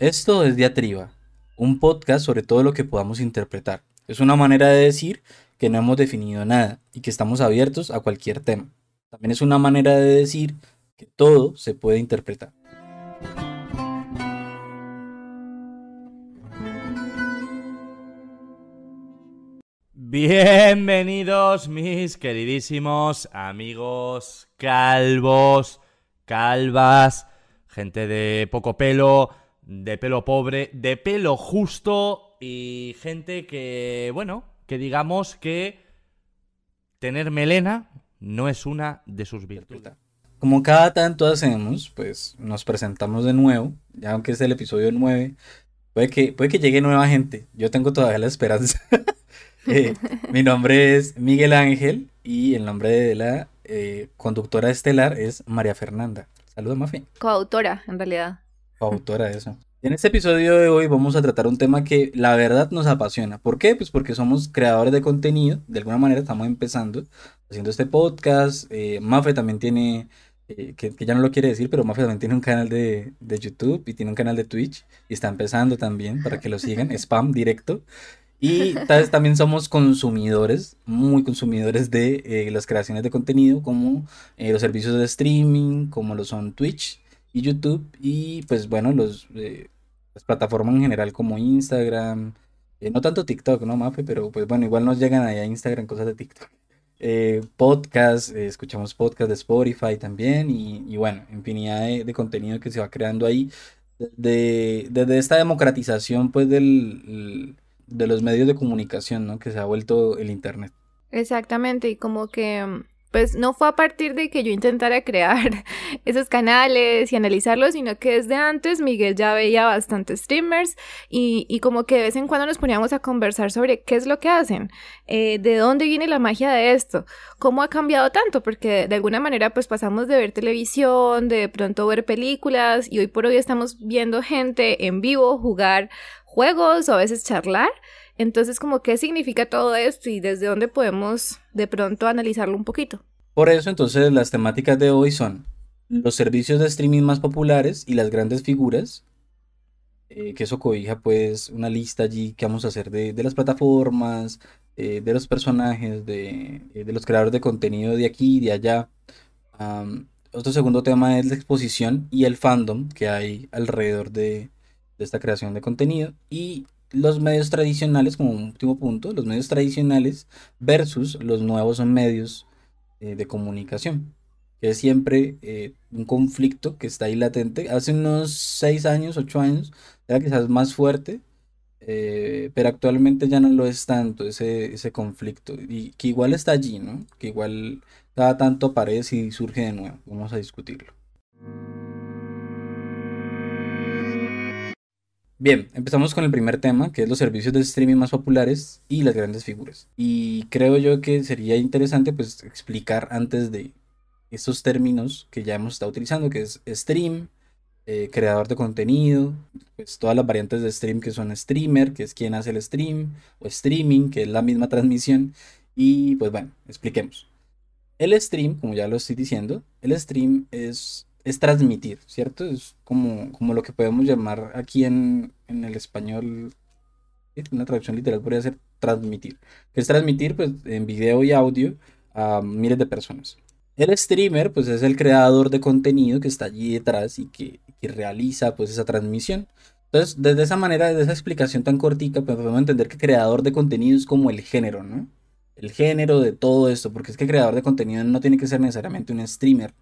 Esto es Diatriba, un podcast sobre todo lo que podamos interpretar. Es una manera de decir que no hemos definido nada y que estamos abiertos a cualquier tema. También es una manera de decir que todo se puede interpretar. Bienvenidos mis queridísimos amigos calvos, calvas, gente de poco pelo, de pelo pobre, de pelo justo y gente que, bueno, que digamos que tener melena no es una de sus virtudes. Como cada tanto hacemos, pues nos presentamos de nuevo, ya aunque es el episodio 9, puede que, puede que llegue nueva gente, yo tengo todavía la esperanza. Eh, mi nombre es Miguel Ángel y el nombre de la eh, conductora estelar es María Fernanda. Saludos, Mafi. Coautora, en realidad autora de eso. En este episodio de hoy vamos a tratar un tema que la verdad nos apasiona. ¿Por qué? Pues porque somos creadores de contenido. De alguna manera estamos empezando haciendo este podcast. Eh, Mafe también tiene, eh, que, ya no lo quiere decir, pero Mafe también tiene un canal de, YouTube y tiene un canal de Twitch. Y está empezando también para que lo sigan. Spam directo. Y también somos consumidores, muy consumidores de eh, las creaciones de contenido, como los servicios de streaming, como lo son Twitch y YouTube y pues bueno, los, eh, las plataformas en general como Instagram, eh, no tanto TikTok, ¿no, Mafe? Pero pues bueno, igual nos llegan ahí a Instagram cosas de TikTok. Eh, podcast, eh, escuchamos podcast de Spotify también y, bueno, infinidad de, contenido que se va creando ahí desde, desde esta democratización pues del, de los medios de comunicación, ¿no? Que se ha vuelto el Internet. Exactamente, y como que pues no fue a partir de que yo intentara crear esos canales y analizarlos, sino que desde antes Miguel ya veía bastantes streamers y, como que de vez en cuando nos poníamos a conversar sobre qué es lo que hacen, eh, de dónde viene la magia de esto, cómo ha cambiado tanto, porque de alguna manera pues pasamos de ver televisión, de pronto ver películas y hoy por hoy estamos viendo gente en vivo jugar juegos o a veces charlar. Entonces, como qué significa todo esto y desde dónde podemos de pronto analizarlo un poquito. Por eso, entonces, las temáticas de hoy son los servicios de streaming más populares y las grandes figuras, eh, que eso cobija pues una lista allí que vamos a hacer de, las plataformas, eh, de los personajes, de, eh, de, los creadores de contenido de aquí y de allá. otro segundo tema es la exposición y el fandom que hay alrededor de, de esta creación de contenido. Y los medios tradicionales, como último punto, los medios tradicionales versus los nuevos medios eh, de comunicación, que es siempre eh, un conflicto que está ahí latente. Hace unos seis años, ocho años, era quizás más fuerte, eh, pero actualmente ya no lo es tanto ese, ese conflicto, y que igual está allí, ¿no? Que igual cada tanto aparece y surge de nuevo. Vamos a discutirlo. Bien, empezamos con el primer tema, que es los servicios de streaming más populares y las grandes figuras. Y creo yo que sería interesante pues explicar antes de estos términos que ya hemos estado utilizando, que es stream, eh, creador de contenido, pues todas las variantes de stream que son streamer, que es quien hace el stream, o streaming, que es la misma transmisión. Y pues bueno, expliquemos. El stream, como ya lo estoy diciendo, el stream es es transmitir, ¿cierto? Es como, como lo que podemos llamar aquí en, el español, una traducción literal podría ser transmitir. es transmitir pues, en video y audio a miles de personas. El streamer pues es el creador de contenido que está allí detrás y que, realiza pues esa transmisión. Entonces, desde esa manera, desde esa explicación tan cortica, pues podemos entender que creador de contenido es como el género, ¿no? El género de todo esto, porque es que creador de contenido no tiene que ser necesariamente un streamer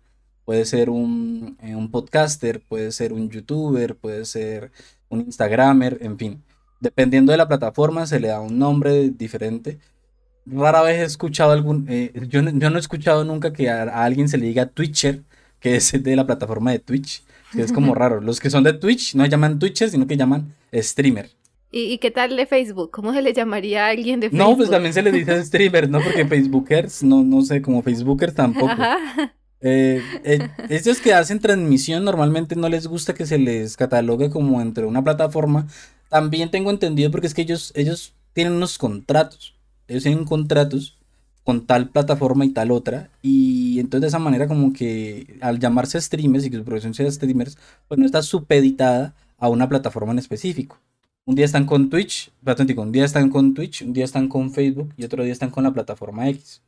Puede ser un, eh, un podcaster, puede ser un youtuber, puede ser un instagramer, en fin. Dependiendo de la plataforma se le da un nombre diferente. Rara vez he escuchado algún... Eh, yo, yo, no he escuchado nunca que a, alguien se le diga Twitcher, que es de la plataforma de Twitch. Que es como raro. Los que son de Twitch no llaman Twitcher, sino que llaman streamer. ¿Y, qué tal de Facebook? ¿Cómo se le llamaría a alguien de Facebook? No, pues también se le dice streamer, ¿no? Porque Facebookers, no, no sé, como Facebookers tampoco. Ajá. Eh, eh, estos que hacen transmisión normalmente no les gusta que se les catalogue como entre una plataforma. También tengo entendido porque es que ellos, ellos tienen unos contratos. Ellos tienen contratos con tal plataforma y tal otra. Y entonces de esa manera como que al llamarse streamers y que su profesión sea streamers, pues no está supeditada a una plataforma en específico. Un día están con Twitch, un día están con Twitch, un día están con Facebook y otro día están con la plataforma X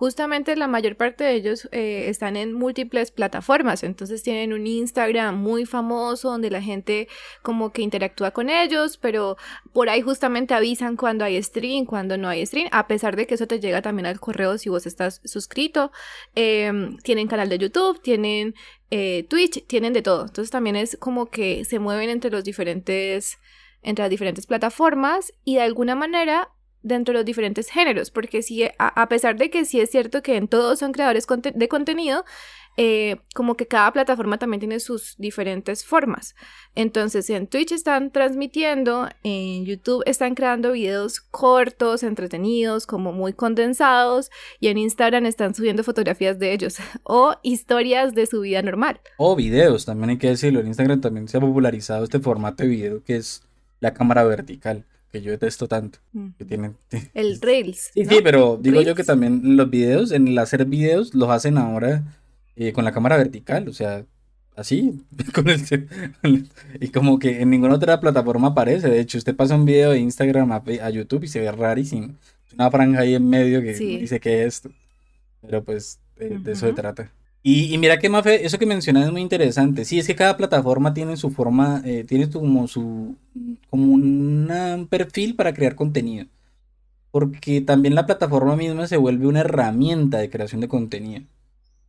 justamente la mayor parte de ellos eh, están en múltiples plataformas, entonces tienen un Instagram muy famoso donde la gente como que interactúa con ellos, pero por ahí justamente avisan cuando hay stream, cuando no hay stream, a pesar de que eso te llega también al correo si vos estás suscrito, em, tienen canal de YouTube, tienen eh, Twitch, tienen de todo, entonces también es como que se mueven entre los diferentes entre las diferentes plataformas y de alguna manera dentro de los diferentes géneros, porque si, a, pesar de que sí es cierto que en todos son creadores de contenido, eh, como que cada plataforma también tiene sus diferentes formas. Entonces, en Twitch están transmitiendo, en YouTube están creando videos cortos, entretenidos, como muy condensados, y en Instagram están subiendo fotografías de ellos o historias de su vida normal. O videos, también hay que decirlo. En Instagram también se ha popularizado este formato de video que es la cámara vertical que yo detesto tanto. Que tienen, el Reels. Sí, sí, pero digo yo que también los videos, en el hacer videos, los hacen ahora eh, con la cámara vertical, o sea, así. Con el, y como que en ninguna otra plataforma aparece. De hecho, usted pasa un video de Instagram a, YouTube y se ve rarísimo. Una franja ahí en medio que dice que es esto. Pero pues de eso se trata. Y, mira que Mafe, eso que mencionas es muy interesante. Sí, es que cada plataforma tiene su forma, eh, tiene como su, como un perfil para crear contenido. Porque también la plataforma misma se vuelve una herramienta de creación de contenido.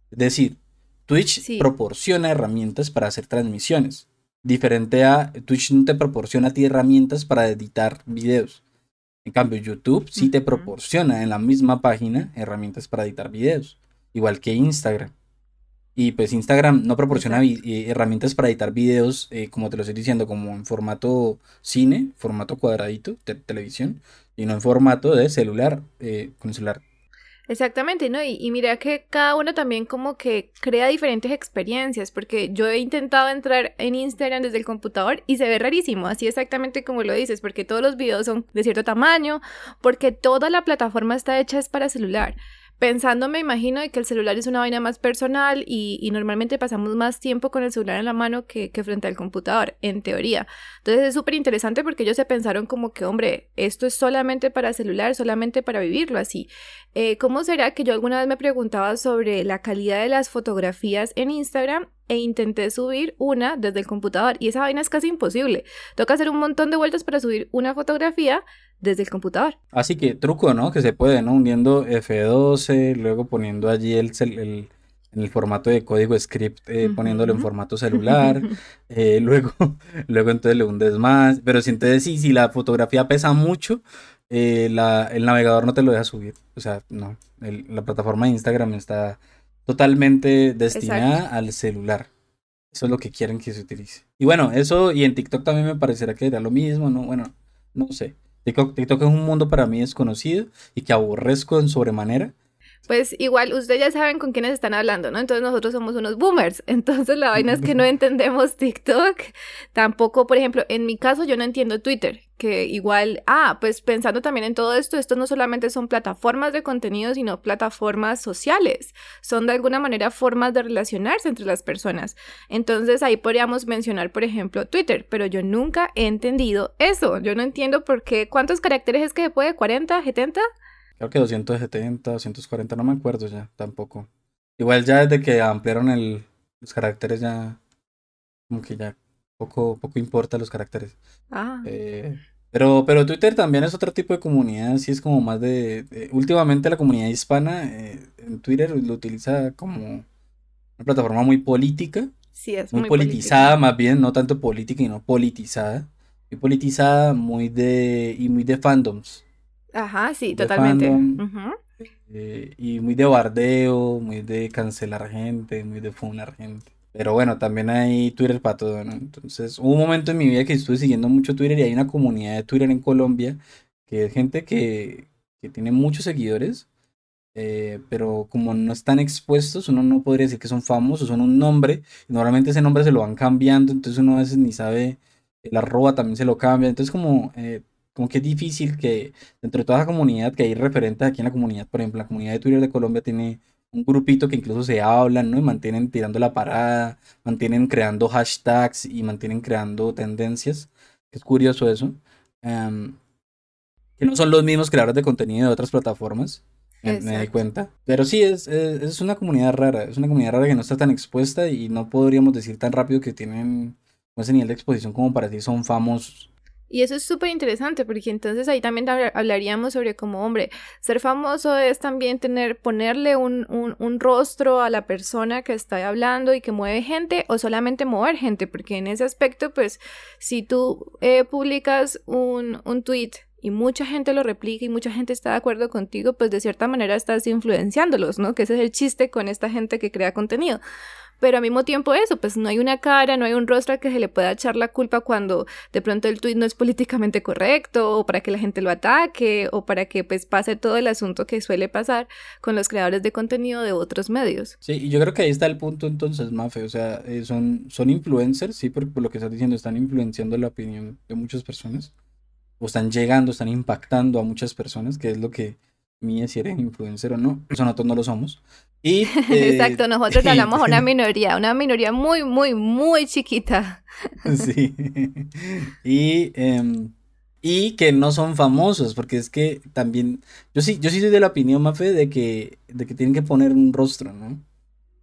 Es decir, Twitch proporciona herramientas para hacer transmisiones. Diferente a Twitch no te proporciona a ti herramientas para editar videos. En cambio, YouTube sí te proporciona en la misma página herramientas para editar videos. Igual que Instagram. Y pues Instagram no proporciona eh, herramientas para editar videos, eh, como te lo estoy diciendo, como en formato cine, formato cuadradito, de televisión, y no en formato de celular, eh, con celular. Exactamente, ¿no? Y, y, mira que cada uno también como que crea diferentes experiencias, porque yo he intentado entrar en Instagram desde el computador y se ve rarísimo, así exactamente como lo dices, porque todos los videos son de cierto tamaño, porque toda la plataforma está hecha es para celular pensando, me imagino, de que el celular es una vaina más personal y, normalmente pasamos más tiempo con el celular en la mano que, frente al computador, en teoría. Entonces es súper interesante porque ellos se pensaron como que, hombre, esto es solamente para celular, solamente para vivirlo así. Eh, ¿Cómo será que yo alguna vez me preguntaba sobre la calidad de las fotografías en Instagram e intenté subir una desde el computador y esa vaina es casi imposible. Toca hacer un montón de vueltas para subir una fotografía desde el computador. Así que truco, ¿no? Que se puede, ¿no? Hundiendo F12, luego poniendo allí el, el en el formato de código script, eh, poniéndolo en formato celular, eh, luego, luego entonces le hundes más, pero si entonces sí, si la fotografía pesa mucho, eh, la, el navegador no te lo deja subir, o sea, no, la plataforma de Instagram está totalmente destinada al celular, eso es lo que quieren que se utilice. Y bueno, eso, y en TikTok también me parecerá que era lo mismo, ¿no? Bueno, no sé. TikTok, es un mundo para mí desconocido y que aborrezco en sobremanera. Pues igual ustedes ya saben con quiénes están hablando, ¿no? Entonces nosotros somos unos boomers. Entonces la vaina es que no entendemos TikTok. Tampoco, por ejemplo, en mi caso yo no entiendo Twitter, que igual, ah, pues pensando también en todo esto, esto no solamente son plataformas de contenido, sino plataformas sociales. Son de alguna manera formas de relacionarse entre las personas. Entonces ahí podríamos mencionar, por ejemplo, Twitter, pero yo nunca he entendido eso. Yo no entiendo por qué, ¿cuántos caracteres es que puede? ¿40? ¿70? Creo que 270, 240, no me acuerdo ya, tampoco. Igual ya desde que ampliaron el, los caracteres ya, como que ya poco, poco importa los caracteres. Ah. Eh, pero, pero Twitter también es otro tipo de comunidad, sí es como más de... últimamente la comunidad hispana eh, en Twitter lo utiliza como una plataforma muy política. Sí, es muy, politizada más bien, no tanto política, sino politizada. Muy politizada, muy de... y muy de fandoms. Ajá, sí, totalmente. Eh, y muy de bardeo, muy de cancelar gente, muy de funar gente. Pero bueno, también hay Twitter para todo, ¿no? Entonces, hubo un momento en mi vida que estuve siguiendo mucho Twitter y hay una comunidad de Twitter en Colombia que es gente que, que tiene muchos seguidores, eh, pero como no están expuestos, uno no podría decir que son famosos, son un nombre, y normalmente ese nombre se lo van cambiando, entonces uno a veces ni sabe, el arroba también se lo cambia, entonces como, eh, como que es difícil que dentro de toda la comunidad, que hay referentes aquí en la comunidad, por ejemplo, la comunidad de Twitter de Colombia tiene un grupito que incluso se hablan, ¿no? Y mantienen tirando la parada, mantienen creando hashtags y mantienen creando tendencias. Es curioso eso. Em, que no son los mismos creadores de contenido de otras plataformas. Me, di cuenta. Pero sí, es, es, una comunidad rara. Es una comunidad rara que no está tan expuesta y no podríamos decir tan rápido que tienen ese nivel de exposición como para ti son famosos. Y eso es súper interesante porque entonces ahí también hablaríamos sobre como, hombre, ser famoso es también tener, ponerle un, un, rostro a la persona que está hablando y que mueve gente o solamente mover gente, porque en ese aspecto, pues, si tú eh, publicas un, un tweet y mucha gente lo replica y mucha gente está de acuerdo contigo, pues de cierta manera estás influenciándolos, ¿no? Que ese es el chiste con esta gente que crea contenido pero al mismo tiempo eso, pues no hay una cara, no hay un rostro que se le pueda echar la culpa cuando de pronto el tweet no es políticamente correcto o para que la gente lo ataque o para que pues pase todo el asunto que suele pasar con los creadores de contenido de otros medios. Sí, y yo creo que ahí está el punto entonces, Mafe, o sea, eh, son, son influencers, sí, por, por lo que estás diciendo, están influenciando la opinión de muchas personas o están llegando, están impactando a muchas personas, que es lo que mía si eres influencer o no. Eso nosotros no lo somos. Y, Exacto, nosotros hablamos a una minoría, una minoría muy, muy, muy chiquita. sí. Y, em, y que no son famosos, porque es que también, yo sí, yo sí soy de la opinión, Mafe, de que, de que tienen que poner un rostro, ¿no?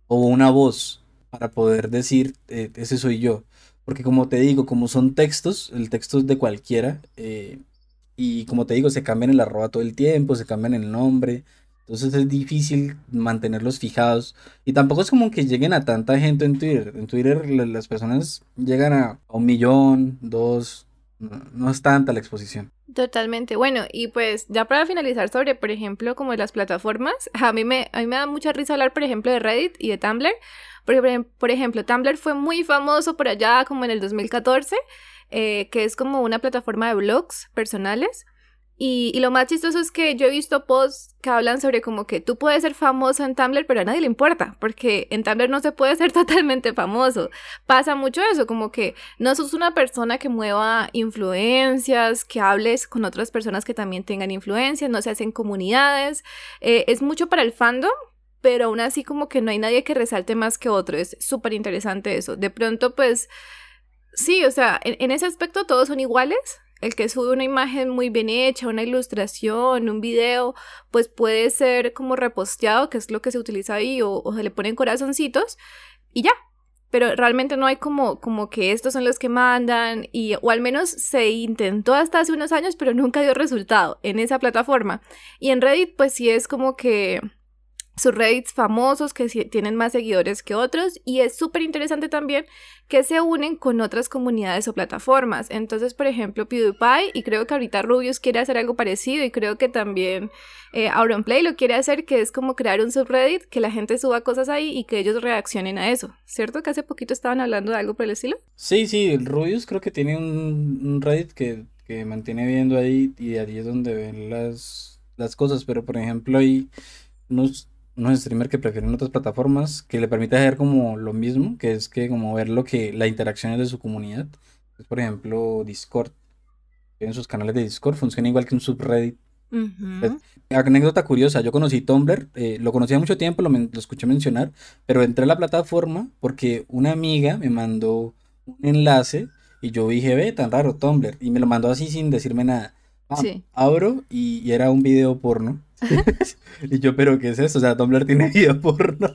O una voz para poder decir, eh, ese soy yo. Porque como te digo, como son textos, el texto es de cualquiera, eh, y como te digo, se cambian el arroba todo el tiempo, se cambian el nombre. Entonces es difícil mantenerlos fijados. Y tampoco es como que lleguen a tanta gente en Twitter. En Twitter las personas llegan a un millón, dos. No, es tanta la exposición. Totalmente. Bueno, y pues ya para finalizar sobre, por ejemplo, como las plataformas, a mí me, a mí me da mucha risa hablar, por ejemplo, de Reddit y de Tumblr. Porque, por ejemplo, Tumblr fue muy famoso por allá como en el 2014 eh, que es como una plataforma de blogs personales. Y, y, lo más chistoso es que yo he visto posts que hablan sobre como que tú puedes ser famoso en Tumblr, pero a nadie le importa, porque en Tumblr no se puede ser totalmente famoso. Pasa mucho eso, como que no sos una persona que mueva influencias, que hables con otras personas que también tengan influencias, no se hacen comunidades. Eh, es mucho para el fandom, pero aún así como que no hay nadie que resalte más que otro. Es súper interesante eso. De pronto, pues Sí, o sea, en, ese aspecto todos son iguales. El que sube una imagen muy bien hecha, una ilustración, un video, pues puede ser como reposteado, que es lo que se utiliza ahí, o, se le ponen corazoncitos y ya. Pero realmente no hay como, como que estos son los que mandan, y, o al menos se intentó hasta hace unos años, pero nunca dio resultado en esa plataforma. Y en Reddit, pues sí es como que sus Reddits famosos que tienen más seguidores que otros y es súper interesante también que se unen con otras comunidades o plataformas. Entonces, por ejemplo, PewDiePie y creo que ahorita Rubius quiere hacer algo parecido y creo que también eh, Auronplay lo quiere hacer, que es como crear un subreddit, que la gente suba cosas ahí y que ellos reaccionen a eso. ¿Cierto que hace poquito estaban hablando de algo por el estilo? Sí, sí, Rubius creo que tiene un, Reddit que, mantiene viendo ahí y ahí es donde ven las, las cosas, pero por ejemplo hay unos unos streamers que prefieren otras plataformas que le permite hacer como lo mismo, que es que como ver lo que la interacción es de su comunidad. Por ejemplo, Discord. En sus canales de Discord funciona igual que un subreddit. Pues, anécdota curiosa, yo conocí Tumblr, eh, lo conocí hace mucho tiempo, lo, lo, escuché mencionar, pero entré a la plataforma porque una amiga me mandó un enlace y yo dije, ve, tan raro Tumblr, y me lo mandó así sin decirme nada. Ah, abro y, era un video porno. y yo, pero ¿qué es eso? O sea, Tumblr tiene video porno.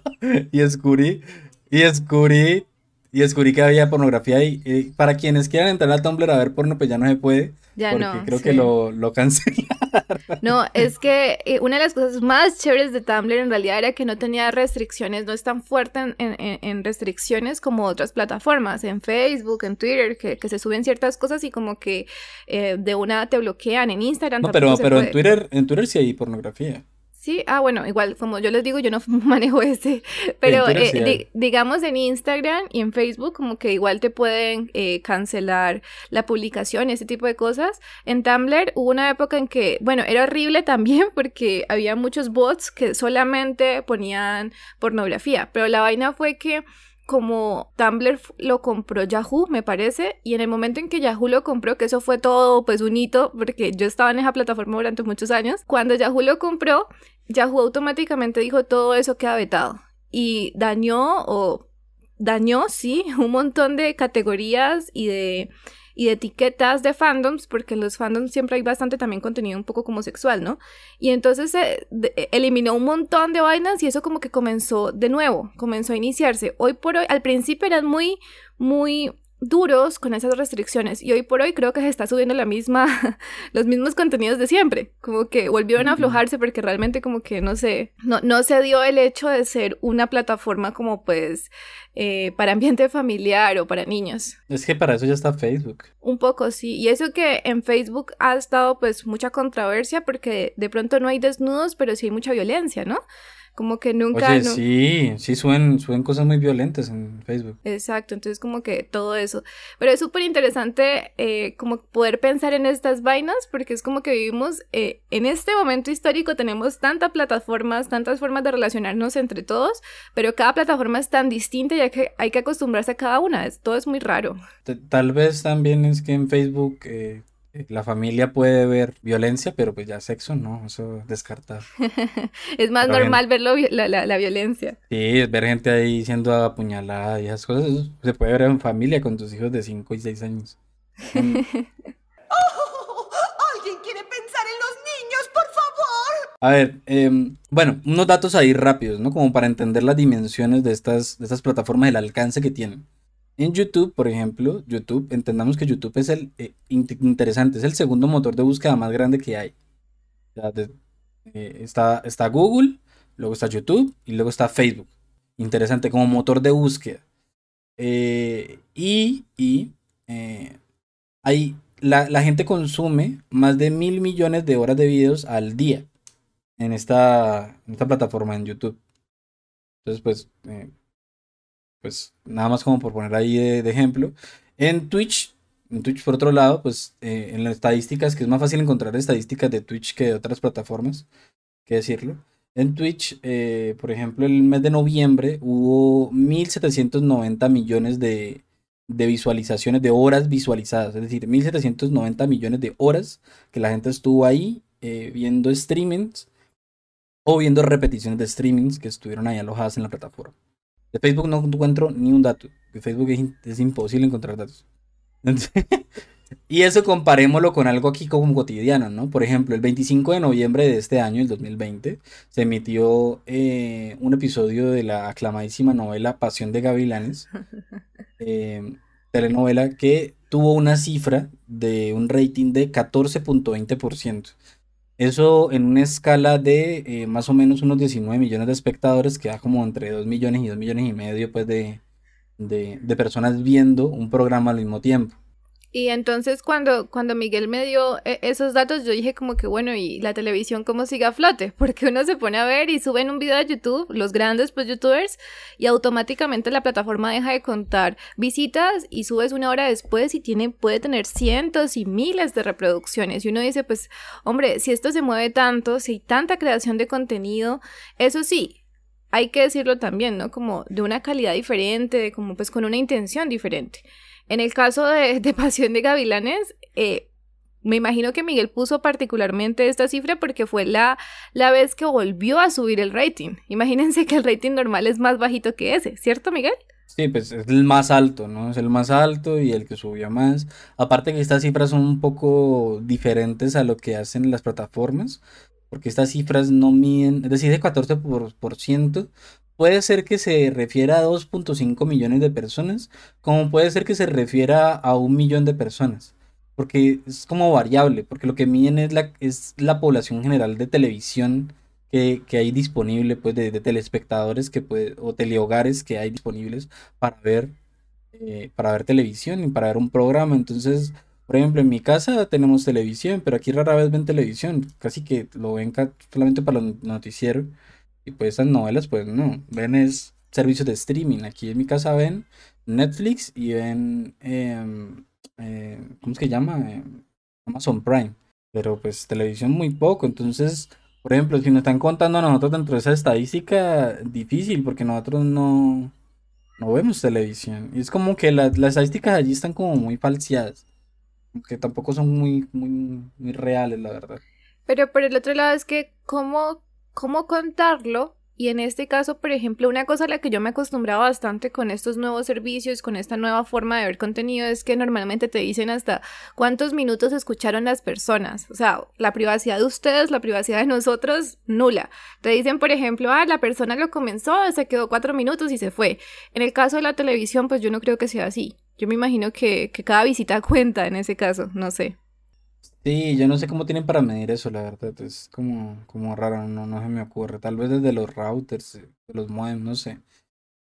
y descubrí, y descubrí, y descubrí que había pornografía y, para quienes quieran entrar a Tumblr a ver porno, pues ya no se puede. Ya porque creo que lo, lo cancelaron. No, es que eh, una de las cosas más chéveres de Tumblr en realidad era que no tenía restricciones, no es tan fuerte en, en, restricciones como otras plataformas, en Facebook, en Twitter, que, que se suben ciertas cosas y como que eh, de una te bloquean, en Instagram. No, pero, pero en Twitter, en Twitter sí hay pornografía. Sí, ah, bueno, igual, como yo les digo, yo no manejo ese, pero eh, digamos en Instagram y en Facebook como que igual te pueden eh, cancelar la publicación, ese tipo de cosas. En Tumblr hubo una época en que, bueno, era horrible también porque había muchos bots que solamente ponían pornografía, pero la vaina fue que como Tumblr lo compró Yahoo, me parece, y en el momento en que Yahoo lo compró, que eso fue todo pues un hito, porque yo estaba en esa plataforma durante muchos años, cuando Yahoo lo compró, Yahoo automáticamente dijo todo eso queda vetado y dañó o dañó, sí, un montón de categorías y de y de etiquetas de fandoms, porque en los fandoms siempre hay bastante también contenido un poco como sexual, ¿no? Y entonces se eliminó un montón de vainas y eso como que comenzó de nuevo, comenzó a iniciarse. Hoy por hoy, al principio eran muy, muy duros con esas restricciones. Y hoy por hoy creo que se está subiendo la misma los mismos contenidos de siempre. Como que volvieron a aflojarse porque realmente como que no sé no, no se dio el hecho de ser una plataforma como pues eh, para ambiente familiar o para niños. Es que para eso ya está Facebook. Un poco sí. Y eso que en Facebook ha estado pues mucha controversia porque de pronto no hay desnudos pero sí hay mucha violencia no como que nunca... Oye, sí, sí suben, suben cosas muy violentas en Facebook. Exacto, entonces como que todo eso. Pero es súper interesante eh, como poder pensar en estas vainas porque es como que vivimos eh, en este momento histórico, tenemos tantas plataformas, tantas formas de relacionarnos entre todos, pero cada plataforma es tan distinta y hay que, hay que acostumbrarse a cada una, es, todo es muy raro. Tal vez también es que en Facebook... Eh, la familia puede ver violencia, pero pues ya sexo no, eso descartado. es más normal ver la, violencia. Sí, ver gente ahí siendo apuñalada y esas cosas, se puede ver en familia con tus hijos de 5 y 6 años. Oh, ¿Alguien quiere pensar en los niños, por favor? A ver, em, bueno, unos datos ahí rápidos, ¿no? Como para entender las dimensiones de estas, de estas plataformas, el alcance que tienen. En YouTube, por ejemplo, YouTube, entendamos que YouTube es el eh, interesante, es el segundo motor de búsqueda más grande que hay. Eh, está, está Google, luego está YouTube y luego está Facebook. Interesante como motor de búsqueda. Eh, y y hay, la, la, gente consume más de mil millones de horas de videos al día en esta, en esta plataforma en YouTube. Entonces, pues pues nada más como por poner ahí de, ejemplo. En Twitch, en Twitch por otro lado, pues eh, en las estadísticas, que es más fácil encontrar estadísticas de Twitch que de otras plataformas, que decirlo. En Twitch, eh, por ejemplo, el mes de noviembre hubo 1.790 millones de, de visualizaciones, de horas visualizadas, es decir, 1.790 millones de horas que la gente estuvo ahí eh, viendo streamings o viendo repeticiones de streamings que estuvieron ahí alojadas en la plataforma. De Facebook no encuentro ni un dato. De Facebook es, imposible encontrar datos. y eso comparémoslo con algo aquí como cotidiano, ¿no? Por ejemplo, el 25 de noviembre de este año, el 2020, se emitió eh, un episodio de la aclamadísima novela Pasión de Gavilanes, eh, telenovela que tuvo una cifra de un rating de 14.20%. Eso en una escala de eh, más o menos unos 19 millones de espectadores, queda como entre 2 millones y 2 millones y medio pues, de, de personas viendo un programa al mismo tiempo. Y entonces cuando, cuando Miguel me dio eh, esos datos, yo dije como que bueno, ¿y la televisión cómo sigue a flote? Porque uno se pone a ver y suben un video a YouTube, los grandes pues youtubers, y automáticamente la plataforma deja de contar visitas y subes una hora después y tiene, puede tener cientos y miles de reproducciones. Y uno dice, pues, hombre, si esto se mueve tanto, si hay tanta creación de contenido, eso sí, hay que decirlo también, ¿no? Como de una calidad diferente, como pues con una intención diferente. En el caso de, Pasión de Gavilanes, eh, me imagino que Miguel puso particularmente esta cifra porque fue la, la vez que volvió a subir el rating. Imagínense que el rating normal es más bajito que ese, ¿cierto, Miguel? Sí, pues es el más alto, ¿no? Es el más alto y el que subió más. Aparte que estas cifras son un poco diferentes a lo que hacen las plataformas, porque estas cifras no miden, es decir, de 14%, por, ciento, puede ser que se refiera a 2.5 millones de personas, como puede ser que se refiera a un millón de personas. Porque es como variable, porque lo que miden es la, es la población general de televisión que, hay disponible, pues de, telespectadores que puede, o telehogares que hay disponibles para ver, eh, para ver televisión y para ver un programa. Entonces, por ejemplo, en mi casa tenemos televisión, pero aquí rara vez ven televisión, casi que lo ven solamente para los noticieros. Y pues estas novelas, pues no, ven es servicios de streaming. Aquí en mi casa ven Netflix y ven, em, eh, ¿cómo es que llama? Em, Amazon Prime. Pero pues televisión muy poco. Entonces, por ejemplo, si nos están contando a nosotros dentro de esa estadística, difícil, porque nosotros no, no vemos televisión. Y es como que la- las estadísticas allí están como muy falseadas. Que tampoco son muy, muy, muy reales, la verdad. Pero por el otro lado es que cómo, cómo contarlo y en este caso, por ejemplo, una cosa a la que yo me acostumbraba bastante con estos nuevos servicios, con esta nueva forma de ver contenido, es que normalmente te dicen hasta cuántos minutos escucharon las personas. O sea, la privacidad de ustedes, la privacidad de nosotros, nula. Te dicen, por ejemplo, ah, la persona lo comenzó, se quedó cuatro minutos y se fue. En el caso de la televisión, pues yo no creo que sea así. Yo me imagino que, que cada visita cuenta en ese caso, no sé. Sí, yo no sé cómo tienen para medir eso, la verdad. Es como, como raro, no, no se me ocurre. Tal vez desde los routers, eh, de los modems, no sé.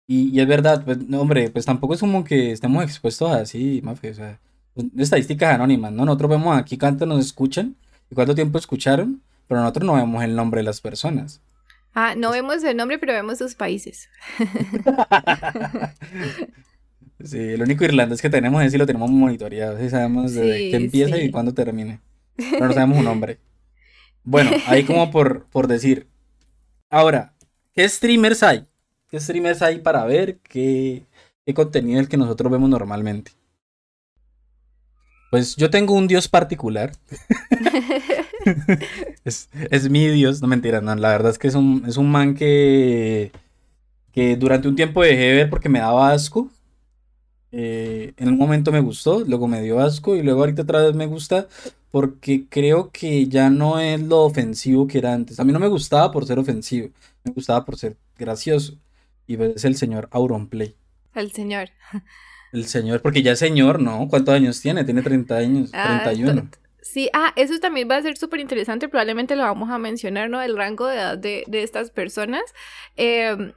Y, y es verdad, pues, no, hombre, pues tampoco es como que estemos expuestos a así, Mafe, o sea, son estadísticas anónimas, ¿no? Nosotros vemos aquí cuánto nos escuchan y cuánto tiempo escucharon, pero nosotros no vemos el nombre de las personas. Ah, no vemos el nombre, pero vemos sus países. Sí, el único irlandés que tenemos es si lo tenemos monitoreado, si sabemos desde Sí, qué empieza y sí. cuándo termine. Pero no sabemos un nombre. Bueno, ahí como por, por decir. Ahora, ¿qué streamers hay? ¿Qué streamers hay para ver qué, qué contenido es el que nosotros vemos normalmente? Pues yo tengo un dios particular. Es, es mi dios, no mentira, no, la verdad es que es un, es un man que, que durante un tiempo dejé de ver porque me daba asco. Eh, en un momento me gustó, luego me dio asco y luego ahorita otra vez me gusta porque creo que ya no es lo ofensivo que era antes. A mí no me gustaba por ser ofensivo, me gustaba por ser gracioso. Y es el señor Auronplay. El señor. El señor, porque ya es señor, ¿no? ¿Cuántos años tiene? Tiene 30 años, Ah, 31. Sí, ah, eso también va a ser súper interesante, probablemente lo vamos a mencionar, ¿no? El rango de edad de, de estas personas. Eh,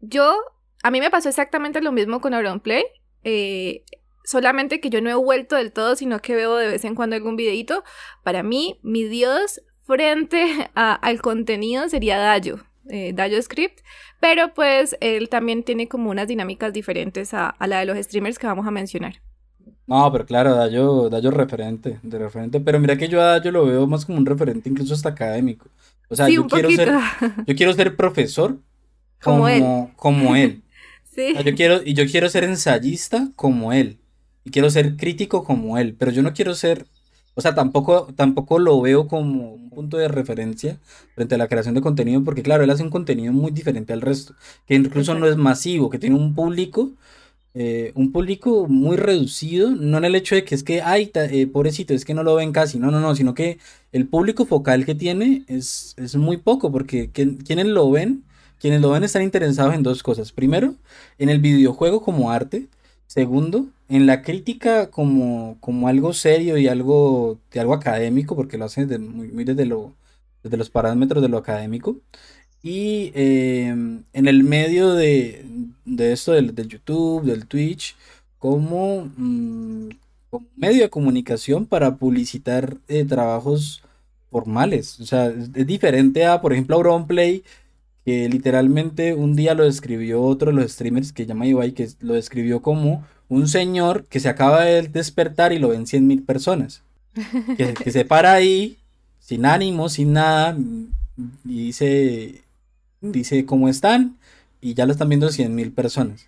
yo, a mí me pasó exactamente lo mismo con Auronplay, eh, solamente que yo no he vuelto del todo, sino que veo de vez en cuando algún videito. Para mí, mi dios frente a- al contenido sería Dayo, eh, Dayo Script, pero pues él también tiene como unas dinámicas diferentes a, a la de los streamers que vamos a mencionar. No, pero claro, Dayo, Dayo referente, de referente. Pero mira que yo a Dayo lo veo más como un referente, incluso hasta académico. O sea, sí, yo quiero ser, yo quiero ser profesor Como él. como él. Sí. Sea, yo quiero, y yo quiero ser ensayista como él. Y quiero ser crítico como él. Pero yo no quiero ser, o sea, tampoco, tampoco lo veo como un punto de referencia frente a la creación de contenido, porque claro, él hace un contenido muy diferente al resto, que incluso no es masivo, que tiene un público, eh, un público muy reducido, no en el hecho de que es que, ay, ta- eh, pobrecito, es que no lo ven casi, no, no, no, sino que el público focal que tiene es, es muy poco, porque quien- quienes lo ven, quienes lo ven están interesados en dos cosas. Primero, en el videojuego como arte. Segundo, en la crítica como, como algo serio y algo, de algo académico, porque lo hacen desde, muy, muy desde, lo, desde los parámetros de lo académico. Y eh, en el medio de, de esto del, del YouTube, del Twitch, como, mm, como medio de comunicación para publicitar eh, trabajos formales. O sea, es, es diferente a, por ejemplo, Auronplay, que literalmente un día lo describió otro de los streamers que llama Ibai, que lo describió como un señor que se acaba de despertar y lo ven 100 mil personas. Que, que se para ahí, sin ánimo, sin nada, y dice, dice cómo están, y ya lo están viendo 100 mil personas.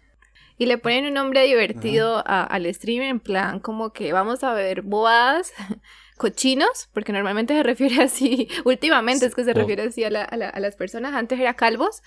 Y le ponen un nombre divertido a- al stream en plan como que vamos a ver bobadas, cochinos, porque normalmente se refiere así, últimamente es que se refiere así a, la- a la- a las personas, antes era calvos,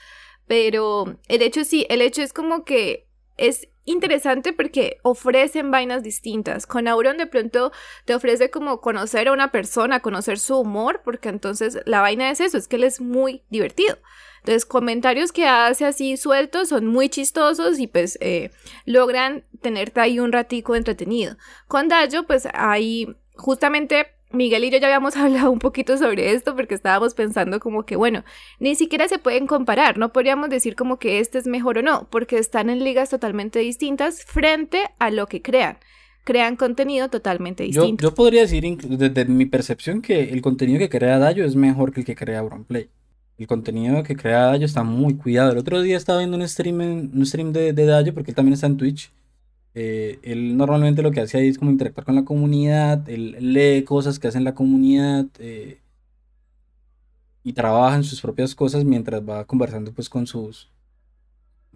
pero el hecho sí, el hecho es como que es interesante porque ofrecen vainas distintas. Con Auron de pronto te ofrece como conocer a una persona, conocer su humor, porque entonces la vaina es eso, es que él es muy divertido. Entonces, comentarios que hace así sueltos son muy chistosos y pues eh, logran tenerte ahí un ratico entretenido. Con Dayo, pues ahí justamente Miguel y yo ya habíamos hablado un poquito sobre esto porque estábamos pensando como que, bueno, ni siquiera se pueden comparar, no podríamos decir como que este es mejor o no, porque están en ligas totalmente distintas frente a lo que crean. Crean contenido totalmente distinto. yo podría decir, desde mi percepción, que el contenido que crea Dayo es mejor que el que crea Auronplay. El contenido que crea Dayo está muy cuidado. El otro día estaba viendo un stream, en- un stream de, de Dayo, porque él también está en Twitch. Eh, él normalmente lo que hace ahí es como interactuar con la comunidad, él lee cosas que hace en la comunidad eh, y trabaja en sus propias cosas mientras va conversando pues con sus,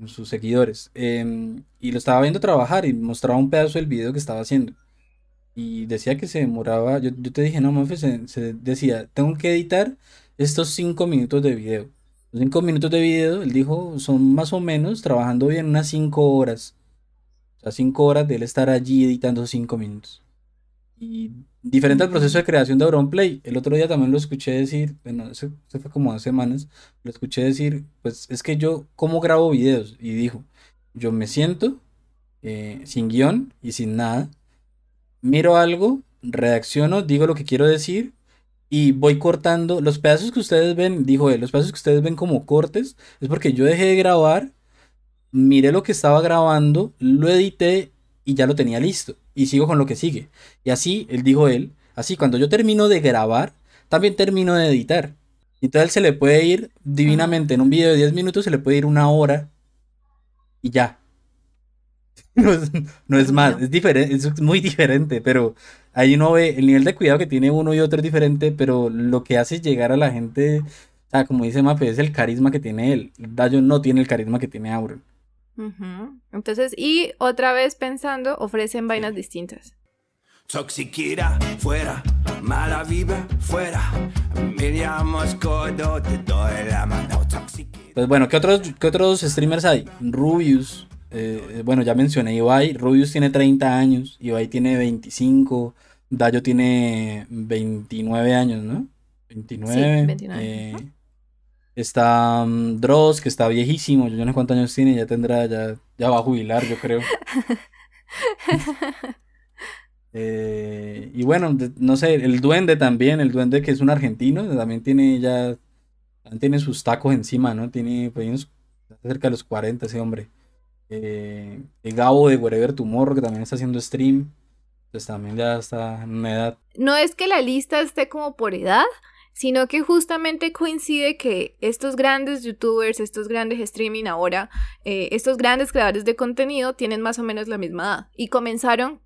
sus seguidores. Em, y lo estaba viendo trabajar y mostraba un pedazo del video que estaba haciendo. Y decía que se demoraba, yo, te dije, no, Mafe, se, se decía, tengo que editar estos cinco minutos de video. Los minutos de video, él dijo, son más o menos, trabajando bien, unas cinco horas. O sea, cinco horas de él estar allí editando cinco minutos. Y diferente al proceso de creación de Auronplay. El otro día también lo escuché decir, bueno, se fue como dos semanas, lo escuché decir, pues es que yo, ¿cómo grabo videos? Y dijo, yo me siento eh, sin guion y sin nada, miro algo, redacciono, digo lo que quiero decir y voy cortando. Los pedazos que ustedes ven, dijo él, los pedazos que ustedes ven como cortes, es porque yo dejé de grabar, miré lo que estaba grabando, lo edité y ya lo tenía listo y sigo con lo que sigue. Y así, él dijo él, así cuando yo termino de grabar, también termino de editar. Entonces se le puede ir divinamente en un video de 10 minutos, se le puede ir una hora y ya. No es, más, es diferente, es muy diferente, pero ahí uno ve el nivel de cuidado que tiene uno y otro es diferente, pero lo que hace llegar a la gente, o sea, como dice Mafe, es el carisma que tiene él. Dayo no tiene el carisma que tiene Auron. Entonces, y otra vez pensando, ofrecen vainas distintas. Toxiquera, fuera, mala vibra, fuera. Me llamo Escodo, te doy la mano, Pues bueno, ¿qué otros, ¿qué otros streamers hay? Rubius, eh, bueno, ya mencioné Ibai. Rubius tiene 30 años, Ibai tiene 25, Dayo tiene 29 años, ¿no? 29. Sí, 29. Eh, Está um, Dross, que está viejísimo, yo no sé cuántos años tiene, ya tendrá, ya, ya va a jubilar, yo creo. Eh, y bueno, no sé, el duende también, el duende que es un argentino, también tiene ya, tiene sus tacos encima, ¿no? Tiene pues, cerca de los 40 ese hombre. Eh, el Gabo de Wherever Tomorrow, que también está haciendo stream, pues también ya está en una edad. No es que la lista esté como por edad, sino que justamente coincide que estos grandes youtubers, estos grandes streaming ahora, eh, estos grandes creadores de contenido tienen más o menos la misma edad y comenzaron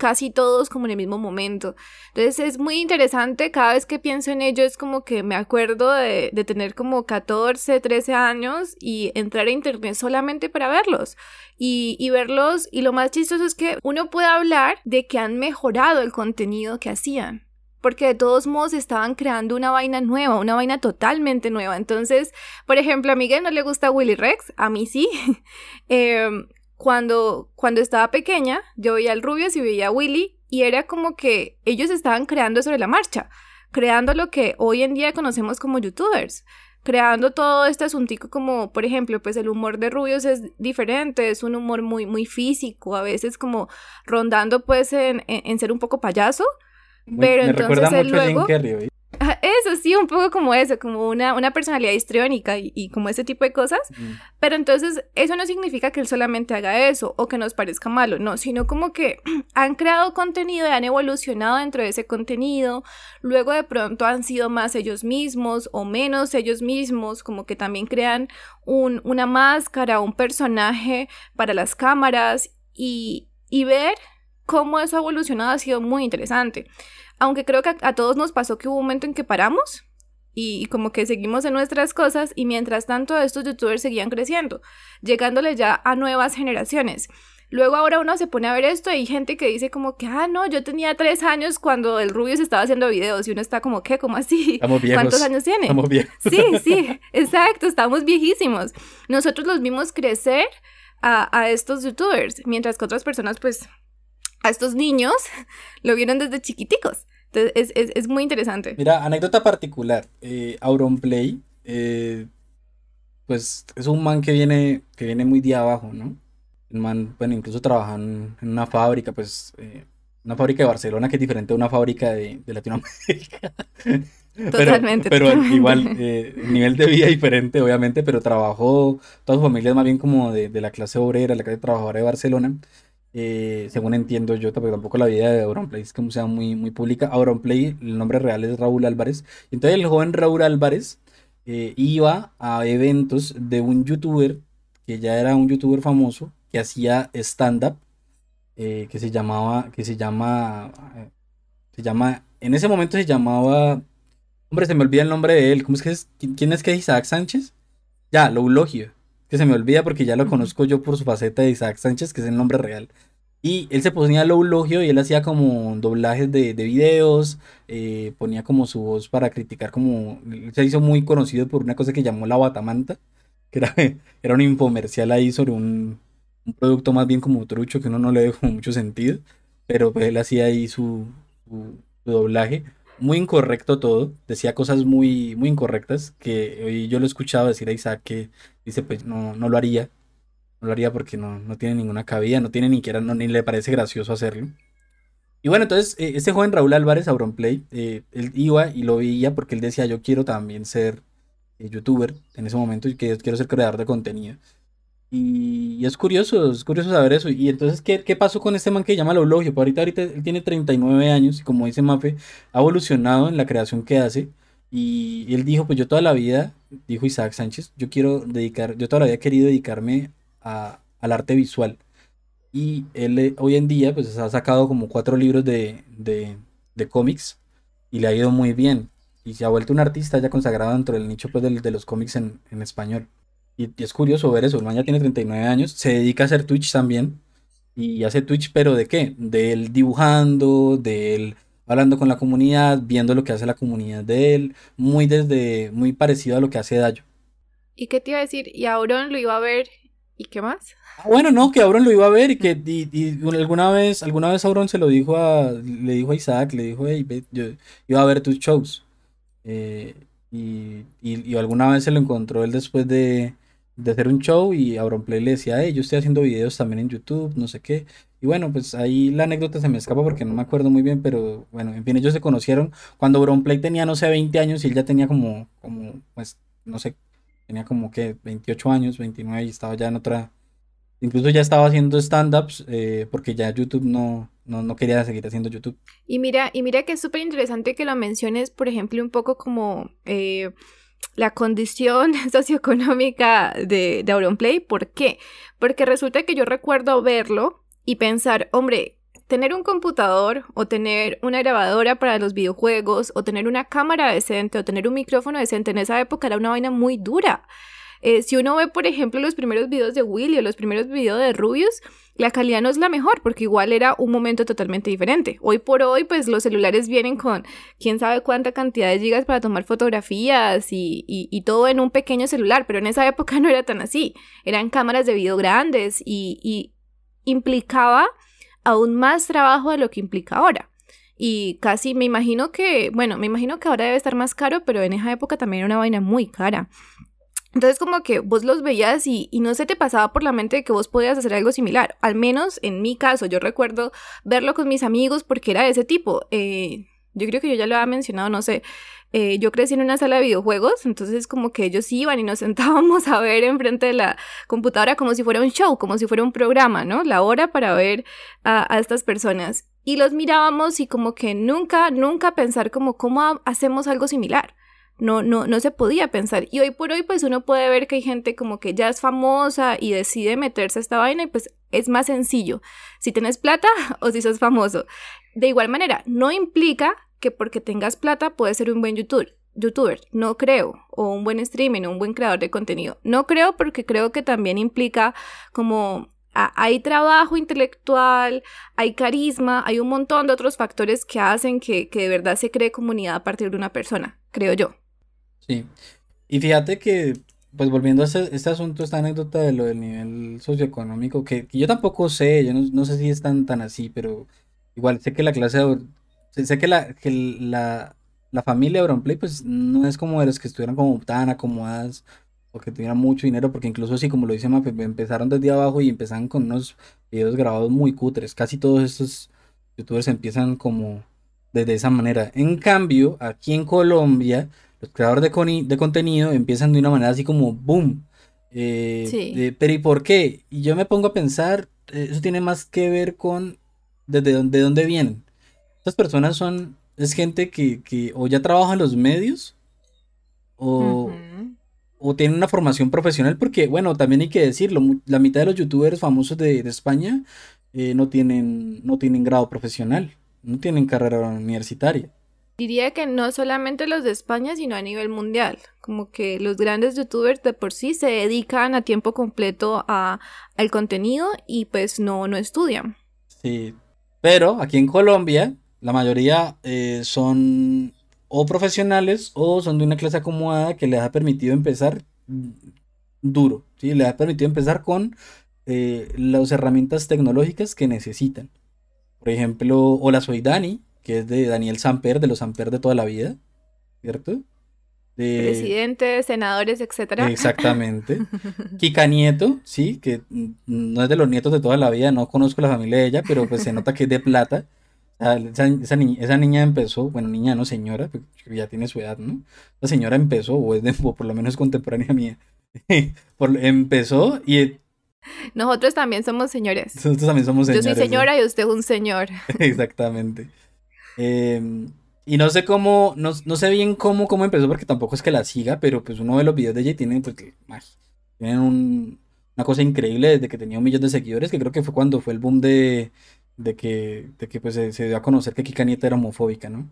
casi todos como en el mismo momento. Entonces es muy interesante, cada vez que pienso en ello es como que me acuerdo de, tener como 14, 13 años y entrar a internet solamente para verlos. Y, y, verlos, y lo más chistoso es que uno puede hablar de que han mejorado el contenido que hacían porque de todos modos estaban creando una vaina nueva, una vaina totalmente nueva. Entonces, por ejemplo, a Miguel no le gusta Willy Rex, a mí sí. Em, cuando, cuando estaba pequeña, yo veía al Rubius y veía a Willy y era como que ellos estaban creando sobre la marcha, creando lo que hoy en día conocemos como youtubers creando todo este asuntico como, por ejemplo, pues el humor de Rubios es diferente, es un humor muy, muy físico, a veces como rondando pues en, en ser un poco payaso, pero me recuerda mucho luego, a Jim Eso sí, un poco como eso, como una, una personalidad histriónica y, como ese tipo de cosas. Pero entonces eso no significa que él solamente haga eso o que nos parezca malo, no, sino como que han creado contenido y han evolucionado dentro de ese contenido. Luego de pronto han sido más ellos mismos o menos ellos mismos, como que también crean un, una máscara, un personaje para las cámaras y, y ver cómo eso ha evolucionado ha sido muy interesante. Aunque creo que a, todos nos pasó que hubo un momento en que paramos y, como que seguimos en nuestras cosas y mientras tanto estos youtubers seguían creciendo, llegándole ya a nuevas generaciones. Luego ahora uno se pone a ver esto y hay gente que dice como que, ah, no, yo tenía tres años cuando el Rubio se estaba haciendo videos y uno está como, ¿qué? ¿Cómo así? ¿Cuántos años tiene? Estamos. Sí, sí, exacto, estamos viejísimos. Nosotros los vimos crecer a, a estos youtubers, mientras que otras personas pues a estos niños lo vieron desde chiquiticos. Entonces es, muy interesante. Mira, anécdota particular. Eh, Auronplay, eh, pues es un man que viene, que viene muy de abajo, ¿no? El man, bueno, incluso trabaja en, una fábrica, pues, eh, una fábrica de Barcelona que es diferente a una fábrica de, Latinoamérica. Totalmente. Pero, igual, eh, nivel de vida diferente, obviamente, pero trabajó, toda su familia es más bien como de, de la clase obrera, la clase trabajadora de Barcelona. Eh, según entiendo yo, tampoco la vida de Auronplay es como sea muy, muy pública. Auronplay, el nombre real es Raúl Álvarez. Entonces el joven Raúl Álvarez eh, iba a eventos de un youtuber que ya era un youtuber famoso que hacía stand-up eh, que se llamaba, que se llama, se llama, en ese momento se llamaba, hombre, se me olvida el nombre de él, ¿cómo es que es? ¿Quién es que es Isaac Sánchez? Ya, Loulogio. Que se me olvida porque ya lo conozco yo por su faceta de Isaac Sánchez, que es el nombre real. Y él se ponía lo eulogio y él hacía como doblajes de, de videos, eh, ponía como su voz para criticar como... Se hizo muy conocido por una cosa que llamó la batamanta, que era, era un infomercial ahí sobre un, un producto más bien como trucho que uno no le como mucho sentido, pero pues él hacía ahí su, su, su doblaje muy incorrecto todo, decía cosas muy, muy incorrectas que hoy yo lo he escuchado decir a Isaac que dice pues no, no lo haría, no lo haría porque no, no tiene ninguna cabida, no tiene ni siquiera, ni le parece gracioso hacerlo. Y bueno, entonces eh, este joven Raúl Álvarez, Auronplay, eh, él iba y lo veía porque él decía yo quiero también ser eh, youtuber en ese momento y que quiero ser creador de contenido. Y, es curioso, es curioso saber eso. Y entonces, ¿qué, qué pasó con este man que se llama Loulogio? Pues ahorita, ahorita él tiene 39 años y como dice Mafe, ha evolucionado en la creación que hace. Y él dijo, pues yo toda la vida, dijo Isaac Sánchez, yo quiero dedicar, yo toda la vida he querido dedicarme a, al arte visual. Y él eh, hoy en día, pues ha sacado como cuatro libros de, de, de cómics y le ha ido muy bien. Y se ha vuelto un artista ya consagrado dentro del nicho pues, del- de, los cómics en, en español. Y, y es curioso ver eso, el man ya tiene 39 años, se dedica a hacer Twitch también. Y hace Twitch, pero ¿de qué? De él dibujando, de él hablando con la comunidad, viendo lo que hace la comunidad de él, muy desde, muy parecido a lo que hace Dayo. ¿Y qué te iba a decir? Y Auron lo iba a ver. ¿Y qué más? Ah, Bueno, no, que Auron lo iba a ver y que y, y alguna vez, alguna vez Auron se lo dijo a, le dijo a Isaac, le dijo, hey, ve, yo iba a ver tus shows. Eh, y, y, y alguna vez se lo encontró él después de, de hacer un show y Auronplay le decía, hey, yo estoy haciendo videos también en YouTube, no sé qué. Y bueno, pues ahí la anécdota se me escapa porque no me acuerdo muy bien, pero bueno, en fin, ellos se conocieron cuando Auronplay tenía, no sé, 20 años y él ya tenía como, como, pues, no sé, tenía como que 28 años, 29 y estaba ya en otra Incluso ya estaba haciendo stand-ups eh, porque ya YouTube no, no, no quería seguir haciendo YouTube. Y mira, y mira que es súper interesante que lo menciones, por ejemplo, un poco como eh, la condición socioeconómica de, de Auronplay. ¿Por qué? Porque resulta que yo recuerdo verlo y pensar, hombre, tener un computador o tener una grabadora para los videojuegos o tener una cámara decente o tener un micrófono decente en esa época era una vaina muy dura. Eh, si uno ve, por ejemplo, los primeros videos de Willy o los primeros videos de Rubius, la calidad no es la mejor porque igual era un momento totalmente diferente. Hoy por hoy, pues los celulares vienen con quién sabe cuánta cantidad de gigas para tomar fotografías y, todo en un pequeño celular, pero en esa época no era tan así. Eran cámaras de video grandes y, y implicaba aún más trabajo de lo que implica ahora. Y casi me imagino que, bueno, me imagino que ahora debe estar más caro, pero en esa época también era una vaina muy cara. Entonces como que vos los veías y, no se te pasaba por la mente que vos podías hacer algo similar. Al menos en mi caso, yo recuerdo verlo con mis amigos porque era de ese tipo. Eh, yo creo que yo ya lo había mencionado, no sé. Eh, yo crecí en una sala de videojuegos, entonces como que ellos iban y nos sentábamos a ver enfrente de la computadora como si fuera un show, como si fuera un programa, ¿no? La hora para ver a, a estas personas. Y los mirábamos y como que nunca, nunca pensar como cómo hacemos algo similar no, no, no se podía pensar. Y hoy por hoy, pues uno puede ver que hay gente como que ya es famosa y decide meterse a esta vaina y pues es más sencillo. Si tienes plata o si sos famoso. De igual manera, no implica que porque tengas plata puedes ser un buen youtuber. youtuber, no creo, o un buen streaming, o un buen creador de contenido. No creo porque creo que también implica como hay trabajo intelectual, hay carisma, hay un montón de otros factores que hacen que, que de verdad se cree comunidad a partir de una persona, creo yo. Sí. Y fíjate que, pues volviendo a este, asunto, esta anécdota de lo del nivel socioeconómico, que, yo tampoco sé, yo no, no, sé si es tan, tan así, pero igual sé que la clase de, sé que la, que la, la familia de Auronplay, pues no es como de los que estuvieran como tan acomodadas o que tuvieran mucho dinero, porque incluso así como lo dice Mape, empezaron desde abajo y empezaron con unos videos grabados muy cutres. Casi todos estos youtubers empiezan como desde esa manera. En cambio, aquí en Colombia los creadores de, con de, contenido empiezan de una manera así como boom. Eh, sí. de, pero ¿y por qué? Y yo me pongo a pensar, eh, eso tiene más que ver con desde dónde, de dónde vienen. Estas personas son, es gente que, que o ya trabaja en los medios o, uh -huh. o tienen una formación profesional, porque bueno, también hay que decirlo, la mitad de los youtubers famosos de, de España eh, no, tienen, no tienen grado profesional, no tienen carrera universitaria. Diría que no solamente los de España, sino a nivel mundial. Como que los grandes youtubers de por sí se dedican a tiempo completo a, al contenido y pues no, no estudian. Sí, pero aquí en Colombia la mayoría eh, son o profesionales o son de una clase acomodada que les ha permitido empezar duro, ¿sí? Les ha permitido empezar con eh, las herramientas tecnológicas que necesitan. Por ejemplo, Hola Soy Dani, que es de Daniel Samper, de los Samper de toda la vida, ¿cierto? De... Presidentes, senadores, etcétera. Exactamente. Kika Nieto, sí, que no es de los nietos de toda la vida, no conozco la familia de ella, pero pues se nota que es de plata. Esa, niña, empezó, bueno, niña no señora, pues, ya tiene su edad, ¿no? La señora empezó, o, es de, por lo menos contemporánea mía, empezó y... Nosotros también somos señores. Nosotros también somos señores. Yo soy señora y usted un señor. Exactamente. Em, y no sé cómo, no, sé bien cómo, cómo empezó, porque tampoco es que la siga, pero pues uno ve los videos de ella tiene, pues, tienen una cosa increíble desde que tenía un millón de seguidores, que creo que fue cuando fue el boom de de que, de que pues, se, dio a conocer que Kika Nieta era homofóbica, ¿no?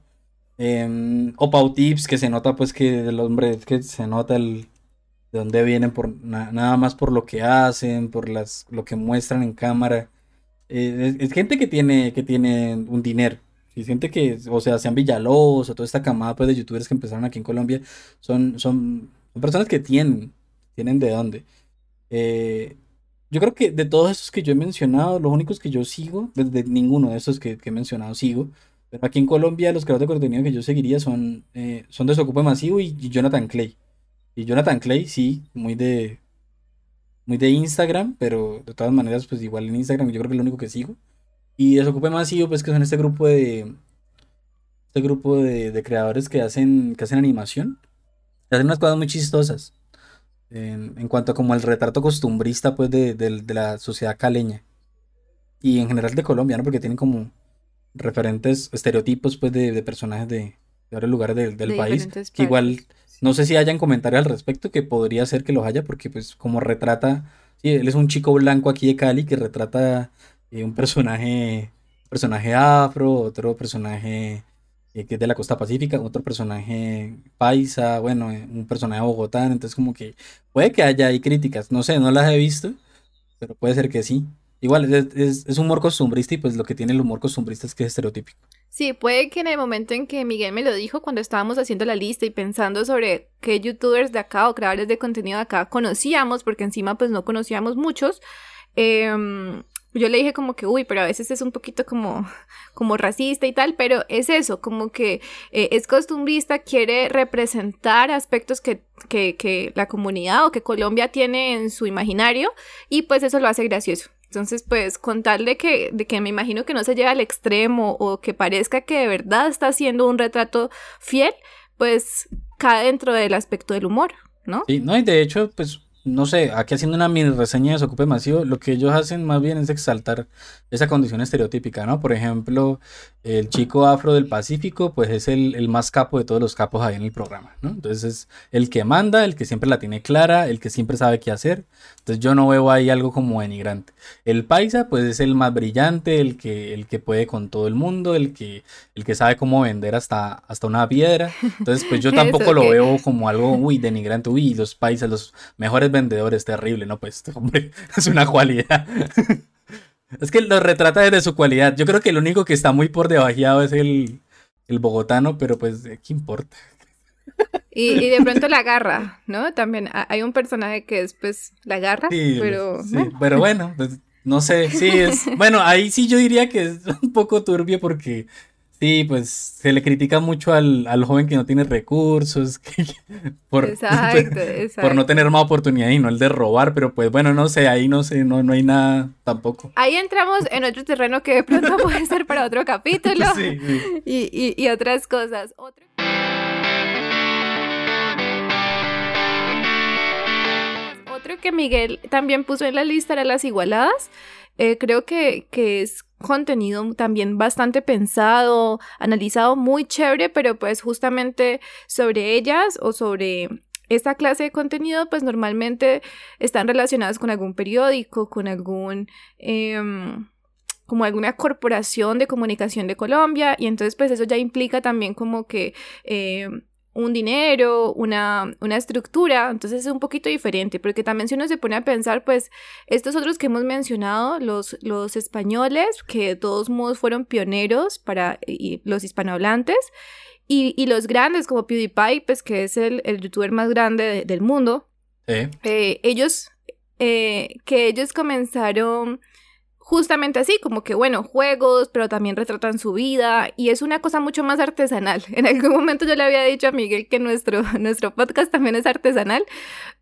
Eh, o Pau Tips, que se nota pues que el hombre, que se nota el, de dónde vienen, por nada más por lo que hacen, por las, lo que muestran en cámara. Eh, es, gente que tiene, que tiene un dinero. Y gente que, o sea, sean Villalobos o toda esta camada pues, de youtubers que empezaron aquí en Colombia, son, son, son personas que tienen, tienen de dónde. Eh, yo creo que de todos estos que yo he mencionado, los únicos que yo sigo, desde ninguno de estos que, he mencionado sigo, pero aquí en Colombia los creadores de contenido que yo seguiría son, eh, son Desocupe Masivo y, Jonathan Clay. Y Jonathan Clay, sí, muy de, muy de Instagram, pero de todas maneras, pues igual en Instagram yo creo que es lo único que sigo. Y Desocupe Masivo, pues que son este grupo de, este grupo de, creadores que hacen, que hacen animación. Hacen unas cosas muy chistosas en, cuanto a como el retrato costumbrista pues de, la sociedad caleña y en general de Colombia, ¿no? Porque tienen como referentes, estereotipos pues de, personajes de, varios lugares del país, que igual no sé si hayan comentarios al respecto, que podría ser que los haya, porque pues como retrata, sí, él es un chico blanco aquí de Cali que retrata eh, un personaje, personaje afro, otro personaje eh, que es de la costa pacífica, otro personaje paisa, bueno, eh, un personaje bogotano, entonces como que puede que haya ahí críticas, no sé, no las he visto, pero puede ser que sí. Igual, es, es, humor costumbrista y pues lo que tiene el humor costumbrista es que es estereotípico. Sí, puede que en el momento en que Miguel me lo dijo, cuando estábamos haciendo la lista y pensando sobre qué youtubers de acá o creadores de contenido de acá conocíamos, porque encima pues no conocíamos muchos, eh, yo le dije como que, uy, pero a veces es un poquito como, como racista y tal, pero es eso, como que eh, es costumbrista, quiere representar aspectos que, que, que la comunidad o que Colombia tiene en su imaginario y pues eso lo hace gracioso. Entonces, pues contarle que, de que me imagino que no se lleva al extremo o que parezca que de verdad está haciendo un retrato fiel, pues cae dentro del aspecto del humor, ¿no? Sí, no, y de hecho, pues no sé, aquí haciendo una mini reseña de Desocupe Masivo, lo que ellos hacen más bien es exaltar esa condición estereotípica, ¿no? Por ejemplo, el chico afro del Pacífico, pues es el, más capo de todos los capos ahí en el programa, ¿no? Entonces es el que manda, el que siempre la tiene clara, el que siempre sabe qué hacer. Entonces yo no veo ahí algo como denigrante. El paisa, pues es el más brillante, el que, el que puede con todo el mundo, el que, el que sabe cómo vender hasta, hasta una piedra. Entonces, pues yo tampoco lo veo como algo, uy, denigrante, uy, los paisas, los mejores vendedores, terrible, ¿no? Pues, hombre, es una cualidad. Es que lo retrata desde su cualidad. Yo creo que el único que está muy por debajeado es el, el bogotano, pero pues, ¿qué importa? Y, de pronto la garra, ¿no? También hay un personaje que es, pues, la garra, pero... Sí, pero bueno, pues, no sé, sí, es... Bueno, ahí sí yo diría que es un poco turbio porque Sí, pues se le critica mucho al, joven que no tiene recursos, por, por no tener más oportunidad y no el de robar, pero pues bueno, no sé, ahí no sé, no, no hay nada tampoco. Ahí entramos en otro terreno que de pronto puede ser para otro capítulo Y, otras cosas. Otro... Otro que Miguel también puso en la lista era las igualadas. Eh, creo que, que es contenido también bastante pensado, analizado, muy chévere, pero pues justamente sobre ellas o sobre esta clase de contenido pues normalmente están relacionadas con algún periódico, con algún... Em, como alguna corporación de comunicación de Colombia y entonces pues eso ya implica también como que eh, un dinero, una, una estructura, entonces es un poquito diferente, porque también si uno se pone a pensar, pues estos otros que hemos mencionado, los, los españoles, que de todos modos fueron pioneros para los hispanohablantes, y, y, los grandes como PewDiePie, pues que es el, el youtuber más grande del mundo, eh, ellos, eh, que ellos comenzaron justamente así, como que, bueno, juegos, pero también retratan su vida y es una cosa mucho más artesanal. En algún momento yo le había dicho a Miguel que nuestro, nuestro podcast también es artesanal,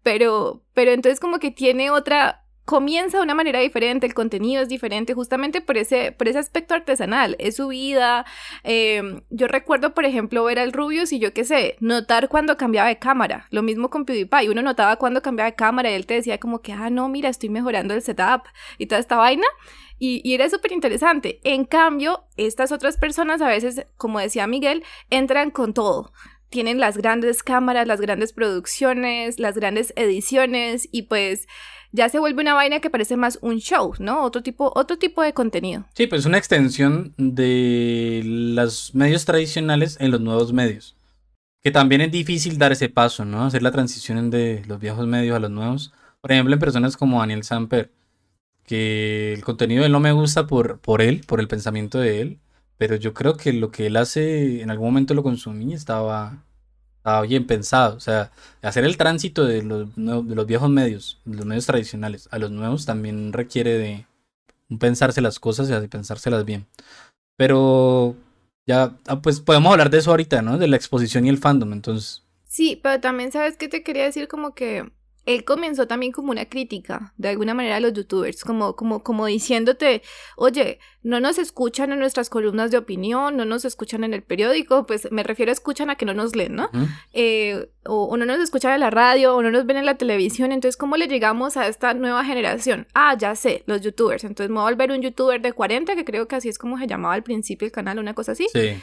pero, pero entonces como que tiene otra, comienza de una manera diferente, el contenido es diferente justamente por ese, por ese aspecto artesanal, es su vida. Em, yo recuerdo, por ejemplo, ver al Rubius y yo qué sé, notar cuando cambiaba de cámara, lo mismo con PewDiePie, uno notaba cuando cambiaba de cámara y él te decía como que, ah, no, mira, estoy mejorando el setup y toda esta vaina. Y, y, era súper interesante. En cambio, estas otras personas a veces, como decía Miguel, entran con todo tienen las grandes cámaras, las grandes producciones, las grandes ediciones y pues ya se vuelve una vaina que parece más un show, ¿no? Otro tipo, otro tipo de contenido. Sí, pues una extensión de los medios tradicionales en los nuevos medios. Que también es difícil dar ese paso, ¿no? Hacer la transición de los viejos medios a los nuevos. Por ejemplo, en personas como Daniel Samper, que el contenido de él no me gusta por, por él, por el pensamiento de él, pero yo creo que lo que él hace, en algún momento lo consumí, estaba, estaba bien pensado. O sea, hacer el tránsito de los, de los viejos medios, de los medios tradicionales, a los nuevos también requiere de pensarse las cosas y pensárselas bien. Pero ya, ah, pues podemos hablar de eso ahorita, ¿no? De la exposición y el fandom, entonces. Sí, pero también sabes que te quería decir como que él comenzó también como una crítica, de alguna manera, a los youtubers, como, como, como diciéndote, oye, no nos escuchan en nuestras columnas de opinión, no nos escuchan en el periódico, pues me refiero a escuchan a que no nos leen, ¿no? Eh, o, no nos escuchan en la radio, o no nos ven en la televisión, entonces, ¿cómo le llegamos a esta nueva generación? Ah, ya sé, los youtubers, entonces me voy a volver un youtuber de 40, que creo que así es como se llamaba al principio el canal, una cosa así. Sí.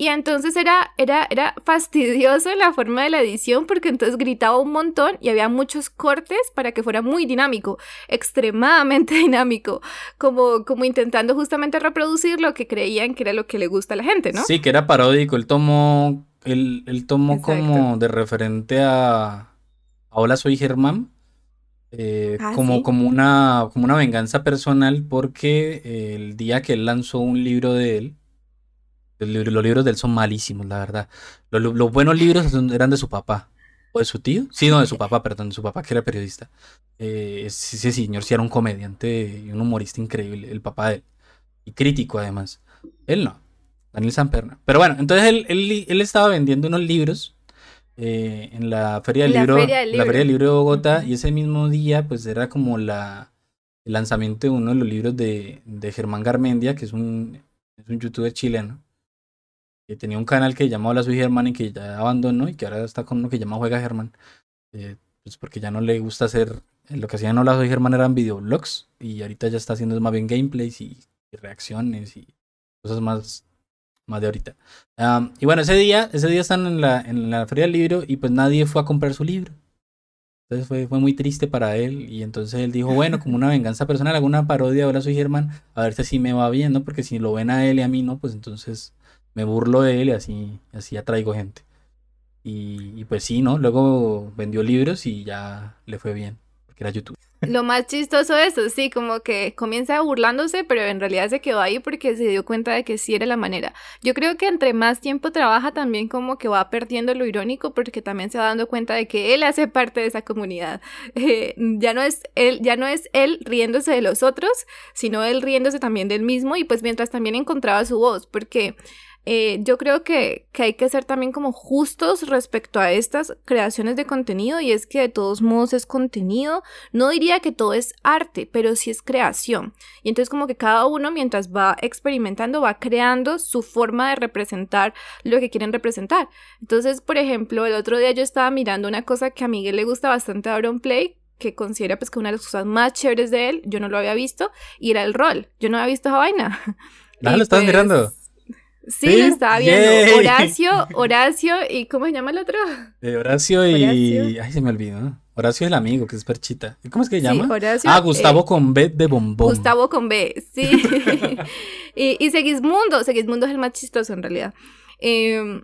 Y entonces era, era, era fastidioso la forma de la edición porque entonces gritaba un montón y había muchos cortes para que fuera muy dinámico, extremadamente dinámico, como, como intentando justamente reproducir lo que creían que era lo que le gusta a la gente, ¿no? Sí, que era paródico, él tomó, él, tomó como de referente a, Hola, soy Germán. Eh, ah, como, como, una, como una venganza personal porque el día que él lanzó un libro de él, los libros de él son malísimos, la verdad. Los, buenos libros eran de su papá. ¿O de su tío? Sí, no, de su papá, perdón, de su papá que era periodista. Eh, ese señor sí era un comediante y un humorista increíble, el papá de él. Y crítico además. Él no, Daniel Samperna. Pero bueno, entonces él, él, estaba vendiendo unos libros eh, en la Feria del, libro, la Feria del Libro de Bogotá y ese mismo día pues era como la, el lanzamiento de uno de los libros de, de Germán Garmendia, que es un, es un youtuber chileno que tenía un canal que llamaba La Soy Germán y que ya abandonó y que ahora está con uno que llama Juega Germán. Eh, pues porque ya no le gusta hacer. Eh, lo que hacían Hola Soy Germán eran videoblogs y ahorita ya está haciendo más bien gameplays y, reacciones y cosas más, más de ahorita. y bueno, ese día, ese día están en la, en la Feria del Libro y pues nadie fue a comprar su libro. Entonces fue, fue muy triste para él y entonces él dijo, bueno, como una venganza personal, hago una parodia, ahora soy Germán, a ver si así me va bien, ¿no? Porque si lo ven a él y a mí no, pues entonces me burlo de él y así, así atraigo gente. Y, pues sí, ¿no? Luego vendió libros y ya le fue bien, porque era YouTube. Lo más chistoso de eso, sí, como que comienza burlándose, pero en realidad se quedó ahí porque se dio cuenta de que sí era la manera. Yo creo que entre más tiempo trabaja también como que va perdiendo lo irónico porque también se va dando cuenta de que él hace parte de esa comunidad. Eh, ya no es él, ya no es él riéndose de los otros, sino él riéndose también del mismo y pues mientras también encontraba su voz, porque eh, yo creo que, que, hay que ser también como justos respecto a estas creaciones de contenido y es que de todos modos es contenido. No diría que todo es arte, pero sí es creación. Y entonces como que cada uno mientras va experimentando va creando su forma de representar lo que quieren representar. Entonces, por ejemplo, el otro día yo estaba mirando una cosa que a Miguel le gusta bastante a Play que considera pues que una de las cosas más chéveres de él, yo no lo había visto, y era el rol. Yo no había visto esa vaina. Ah, lo estás mirando. Sí, lo estaba viendo. Horacio, Horacio y ¿cómo se llama el otro? Eh, Horacio y. Ay, se me olvidó. Horacio el amigo, que es Perchita. ¿Cómo es que se Sí, llama? Horacio, ah, Gustavo eh, con B de bombón. Gustavo con B, sí. y, y Segismundo, Segismundo es el más chistoso en realidad. Em,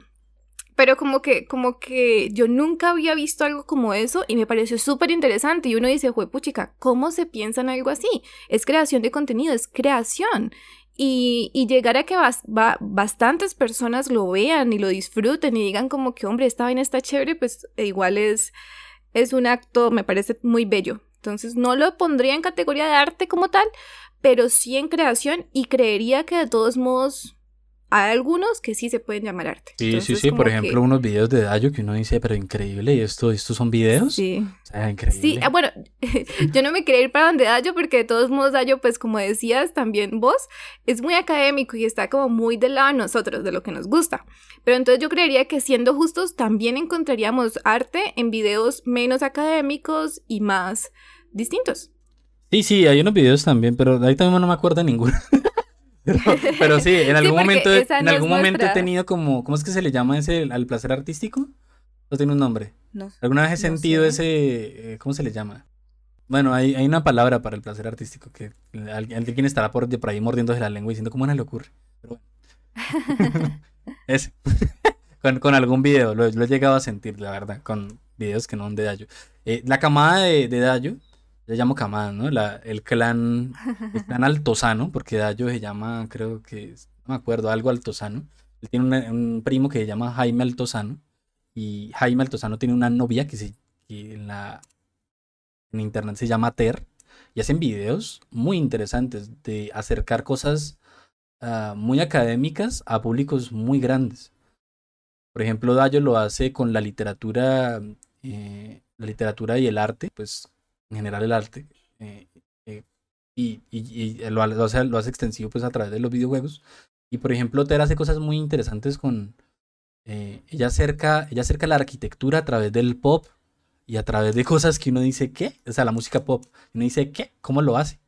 pero como que, como que yo nunca había visto algo como eso y me pareció súper interesante. Y uno dice, puchica, ¿cómo se piensa en algo así? Es creación de contenido, es creación. Y, llegar a que bas- ba- bastantes personas lo vean y lo disfruten y digan como que, hombre, esta vaina está chévere, pues e igual es, es un acto, me parece muy bello. Entonces no lo pondría en categoría de arte como tal, pero sí en creación y creería que de todos modos hay algunos que sí se pueden llamar arte. Sí, sí, Entonces, sí. como Por que- ejemplo, unos videos de Dayo que uno dice, pero increíble, ¿y esto, estos son videos? Sí. O sea, increíble. Sí, ah, bueno, yo no me quería ir para donde Dayo porque de todos modos Dayo, pues como decías también vos, es muy académico y está como muy del lado de nosotros, de lo que nos gusta. Pero entonces yo creería que siendo justos también encontraríamos arte en videos menos académicos y más distintos. Sí, sí, hay unos videos también, pero ahí también no me acuerdo de ninguno. pero, pero sí, en algún momento, en no algún momento he tenido como, ¿cómo es que se le llama ese, al placer artístico? ¿O tiene un nombre? No. ¿Alguna vez he No sentido sé. ese, eh, ¿cómo se le llama? Bueno, hay, hay una palabra para el placer artístico que alguien, estará por, por ahí mordiéndose la lengua diciendo cómo no le ocurre. Pero bueno. Ese. con, con algún video, lo, lo he llegado a sentir, la verdad, con videos que no son de Dayo. Eh, la camada de, de Dayo, yo llamo camada, ¿no? La, el clan, el clan altozano, porque Dayo se llama, creo que, no me acuerdo, algo altozano. Él tiene una- un primo que se llama Jaime Altozano, y Jaime Altozano tiene una novia que, se, que en, la, en internet se llama Ter, y hacen videos muy interesantes de acercar cosas ah, muy académicas a públicos muy grandes. Por ejemplo, Dayo lo hace con la literatura, eh, la literatura y el arte, pues en general el arte, eh, eh, y, y- y lo, lo hace, lo hace extensivo pues a través de los videojuegos. Y por ejemplo, Ter hace cosas muy interesantes con, eh, ella acerca, ella acerca la arquitectura a través del pop y a través de cosas que uno dice, ¿qué? O sea, la música pop. Uno dice, ¿qué? ¿Cómo lo hace?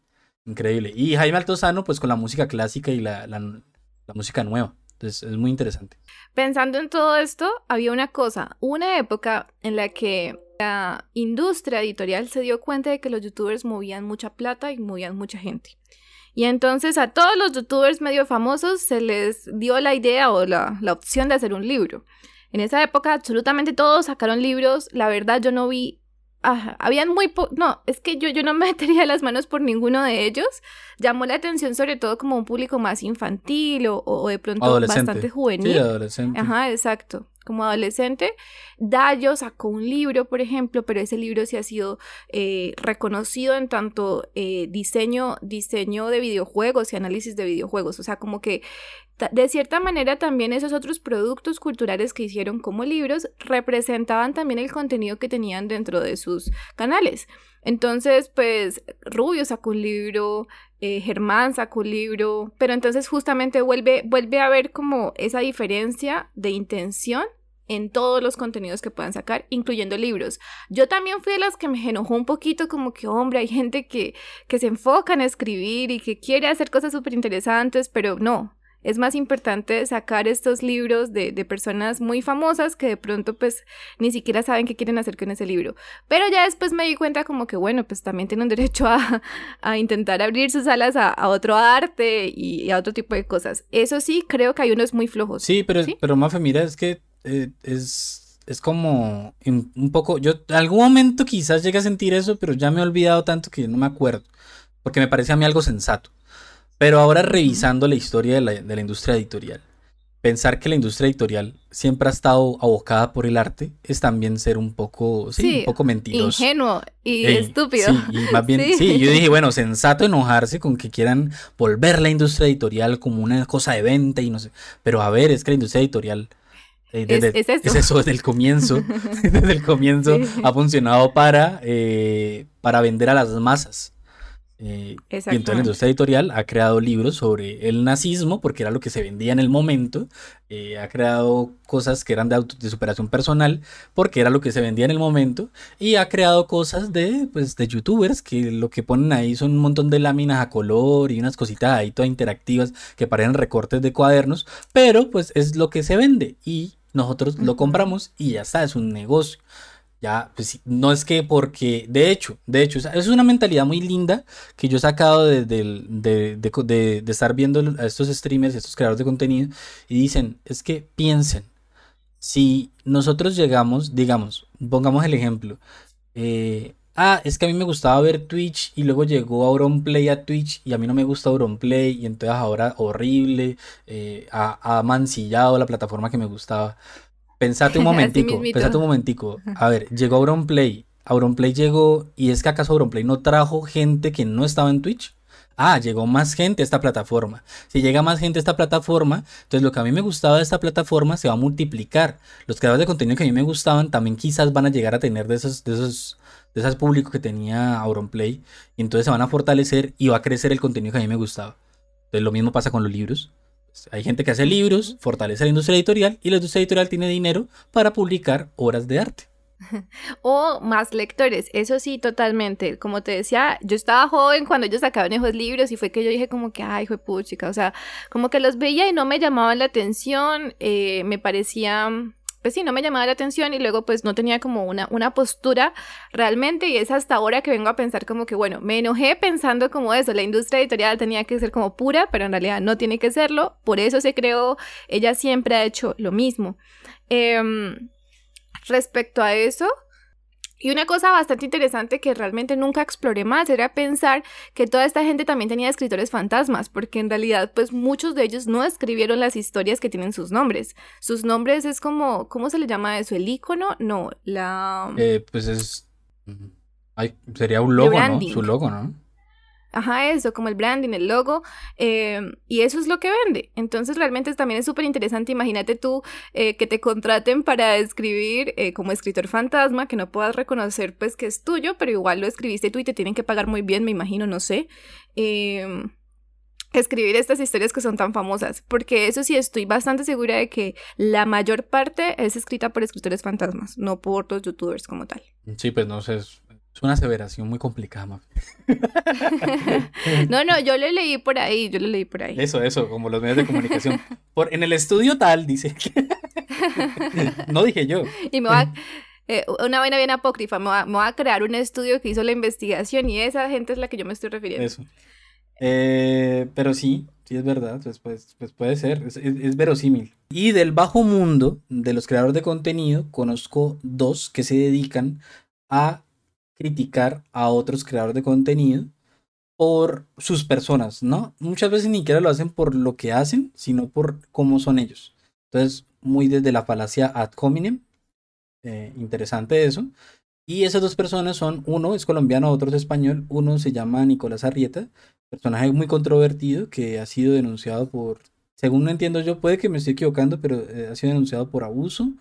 Increíble. Y Jaime Altozano, pues con la música clásica y la, la música nueva. Entonces es muy interesante. Pensando en todo esto, había una cosa, una época en la que la industria editorial se dio cuenta de que los youtubers movían mucha plata y movían mucha gente. Y entonces a todos los youtubers medio famosos se les dio la idea o la, la opción de hacer un libro. En esa época absolutamente todos sacaron libros, la verdad yo no vi... ah, habían muy po no, es que yo, yo no me metería las manos por ninguno de ellos. Llamó la atención sobre todo como un público más infantil o, o de pronto bastante juvenil. Sí, adolescente. Ajá, exacto. Como adolescente, Dayo sacó un libro, por ejemplo, pero ese libro sí ha sido eh, reconocido en tanto eh, diseño, diseño de videojuegos y análisis de videojuegos. O sea, como que de cierta manera también esos otros productos culturales que hicieron como libros representaban también el contenido que tenían dentro de sus canales. Entonces, pues Rubio sacó un libro, eh, Germán sacó un libro, pero entonces justamente vuelve, vuelve a ver como esa diferencia de intención en todos los contenidos que puedan sacar, incluyendo libros. Yo también fui de las que me enojó un poquito como que, hombre, hay gente que, que se enfoca en escribir y que quiere hacer cosas súper interesantes, pero no. Es más importante sacar estos libros de, de personas muy famosas que de pronto pues ni siquiera saben qué quieren hacer con ese libro. Pero ya después me di cuenta como que bueno, pues también tienen derecho a, a intentar abrir sus alas a, a otro arte y, y a otro tipo de cosas. Eso sí, creo que hay unos muy flojos. Sí, pero, ¿Sí? pero Mafe, mira, es que eh, es, es como un poco. Yo en algún momento quizás llegué a sentir eso, pero ya me he olvidado tanto que no me acuerdo. Porque me parece a mí algo sensato. Pero ahora revisando la historia de la, de la industria editorial, pensar que la industria editorial siempre ha estado abocada por el arte es también ser un poco, sí, Sí, un poco mentiroso. Ingenuo y Ey, estúpido. Sí, y más bien, Sí. sí. yo dije, bueno, sensato enojarse con que quieran volver la industria editorial como una cosa de venta y no sé. Pero a ver, es que la industria editorial eh, Es- eso. desde el comienzo, desde el comienzo ha funcionado para, eh, para vender a las masas. Eh, y entonces la industria editorial ha creado libros sobre el nazismo, porque era lo que se vendía en el momento. eh, ha creado cosas que eran de, auto- de superación personal, porque era lo que se vendía en el momento. Y ha creado cosas de, pues, de youtubers, que lo que ponen ahí son un montón de láminas a color y unas cositas ahí todas interactivas que parecen recortes de cuadernos. Pero pues es lo que se vende y nosotros lo Ujú. compramos y ya está, es un negocio. Ya, pues no es que porque, de hecho, de hecho, es una mentalidad muy linda que yo he sacado de, de, de, de, estar viendo a estos streamers, a estos creadores de contenido, y dicen, es que piensen, si nosotros llegamos, digamos, pongamos el ejemplo, eh, ah, es que a mí me gustaba ver Twitch y luego llegó Auronplay a Twitch y a mí no me gusta Auronplay y entonces ahora horrible, eh, ha, ha mancillado la plataforma que me gustaba. Pensate un momentico, pensate un momentico. A ver, llegó Auronplay. Auronplay llegó y es que acaso Auronplay no trajo gente que no estaba en Twitch. Ah, llegó más gente a esta plataforma. Si llega más gente a esta plataforma, entonces lo que a mí me gustaba de esta plataforma se va a multiplicar. Los creadores de contenido que a mí me gustaban también quizás van a llegar a tener de esos, de esos, de esos públicos que tenía Auronplay. Y entonces se van a fortalecer y va a crecer el contenido que a mí me gustaba. Entonces lo mismo pasa con los libros. Hay gente que hace libros, fortalece la industria editorial y la industria editorial tiene dinero para publicar obras de arte. O más lectores, eso sí, totalmente. Como te decía, yo estaba joven cuando ellos sacaban esos libros y fue que yo dije como que, ay, fue puchica, o sea, como que los veía y no me llamaban la atención, eh, me parecía pues sí, no me llamaba la atención y luego pues no tenía como una, una postura realmente y es hasta ahora que vengo a pensar como que bueno, me enojé pensando como eso, la industria editorial tenía que ser como pura, pero en realidad no tiene que serlo, por eso se creó, ella siempre ha hecho lo mismo. Em, respecto a eso, y una cosa bastante interesante que realmente nunca exploré más era pensar que toda esta gente también tenía escritores fantasmas, porque en realidad pues muchos de ellos no escribieron las historias que tienen sus nombres. Sus nombres es como, ¿cómo se le llama eso? ¿El icono? No, la... Eh, pues es... sería un logo, ¿no? Su logo, ¿no? Ajá, eso, como el branding, el logo, em, y eso es lo que vende. Entonces realmente también es súper interesante, imagínate tú eh, que te contraten para escribir eh, como escritor fantasma, que no puedas reconocer pues que es tuyo, pero igual lo escribiste tú y te tienen que pagar muy bien, me imagino, no sé. Em, escribir estas historias que son tan famosas, porque eso sí estoy bastante segura de que la mayor parte es escrita por escritores fantasmas, no por los youtubers como tal. Sí, pues no sé, una aseveración muy complicada, no, no, yo lo leí por ahí, yo lo leí por ahí. Eso, eso, como los medios de comunicación. Por, en el estudio tal, dice. no dije yo. Y me va eh, una vaina bien apócrifa, me va, a crear un estudio que hizo la investigación y esa gente es la que yo me estoy refiriendo. Eso. Eh, pero sí, sí es verdad, pues, pues, pues puede ser, es, es, verosímil. Y del bajo mundo de los creadores de contenido, conozco dos que se dedican a criticar a otros creadores de contenido por sus personas, ¿no? Muchas veces ni siquiera lo hacen por lo que hacen, sino por cómo son ellos. Entonces, muy desde la falacia ad hominem, eh, interesante eso. Y esas dos personas son, uno es colombiano, otro es español, uno se llama Nicolás Arrieta, personaje muy controvertido que ha sido denunciado por, según entiendo yo, puede que me esté equivocando, pero eh, ha sido denunciado por abuso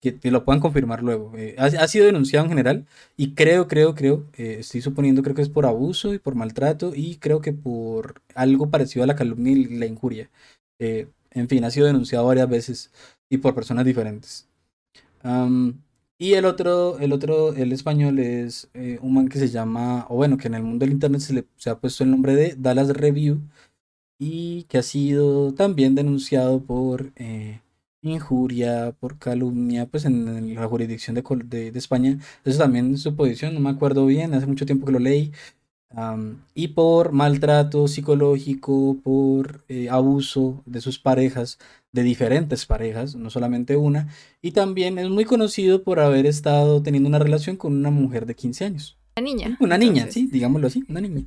que, lo puedan confirmar luego. Eh, ha, sido denunciado en general y creo, creo, creo, eh, estoy suponiendo, creo que es por abuso y por maltrato y creo que por algo parecido a la calumnia y la injuria. Eh, en fin, ha sido denunciado varias veces y por personas diferentes. y el otro, el otro, el español es un man que se llama, o bueno, que en el mundo del internet se le se ha puesto el nombre de Dallas Review y que ha sido también denunciado por injuria, por calumnia, pues en, la jurisdicción de, de, España. Eso también es su posición, no me acuerdo bien, hace mucho tiempo que lo leí. y por maltrato psicológico, por eh, abuso de sus parejas, de diferentes parejas, no solamente una. Y también es muy conocido por haber estado teniendo una relación con una mujer de 15 años. Una niña. Una niña, sí, digámoslo así, una niña.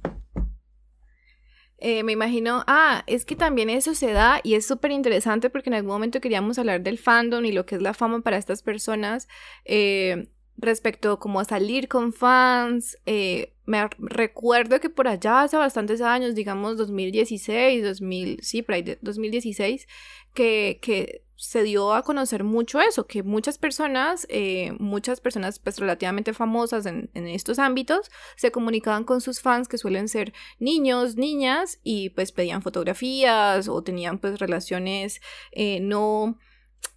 Eh, me imagino, ah, es que también eso se da y es súper interesante porque en algún momento queríamos hablar del fandom y lo que es la fama para estas personas eh, respecto como a salir con fans. Eh, me recuerdo que por allá hace bastantes años, digamos 2016, 2000, sí, por ahí 2016, que, que se dio a conocer mucho eso, que muchas personas, eh, muchas personas pues relativamente famosas en, estos ámbitos, se comunicaban con sus fans que suelen ser niños, niñas, y pues pedían fotografías o tenían pues relaciones eh, no,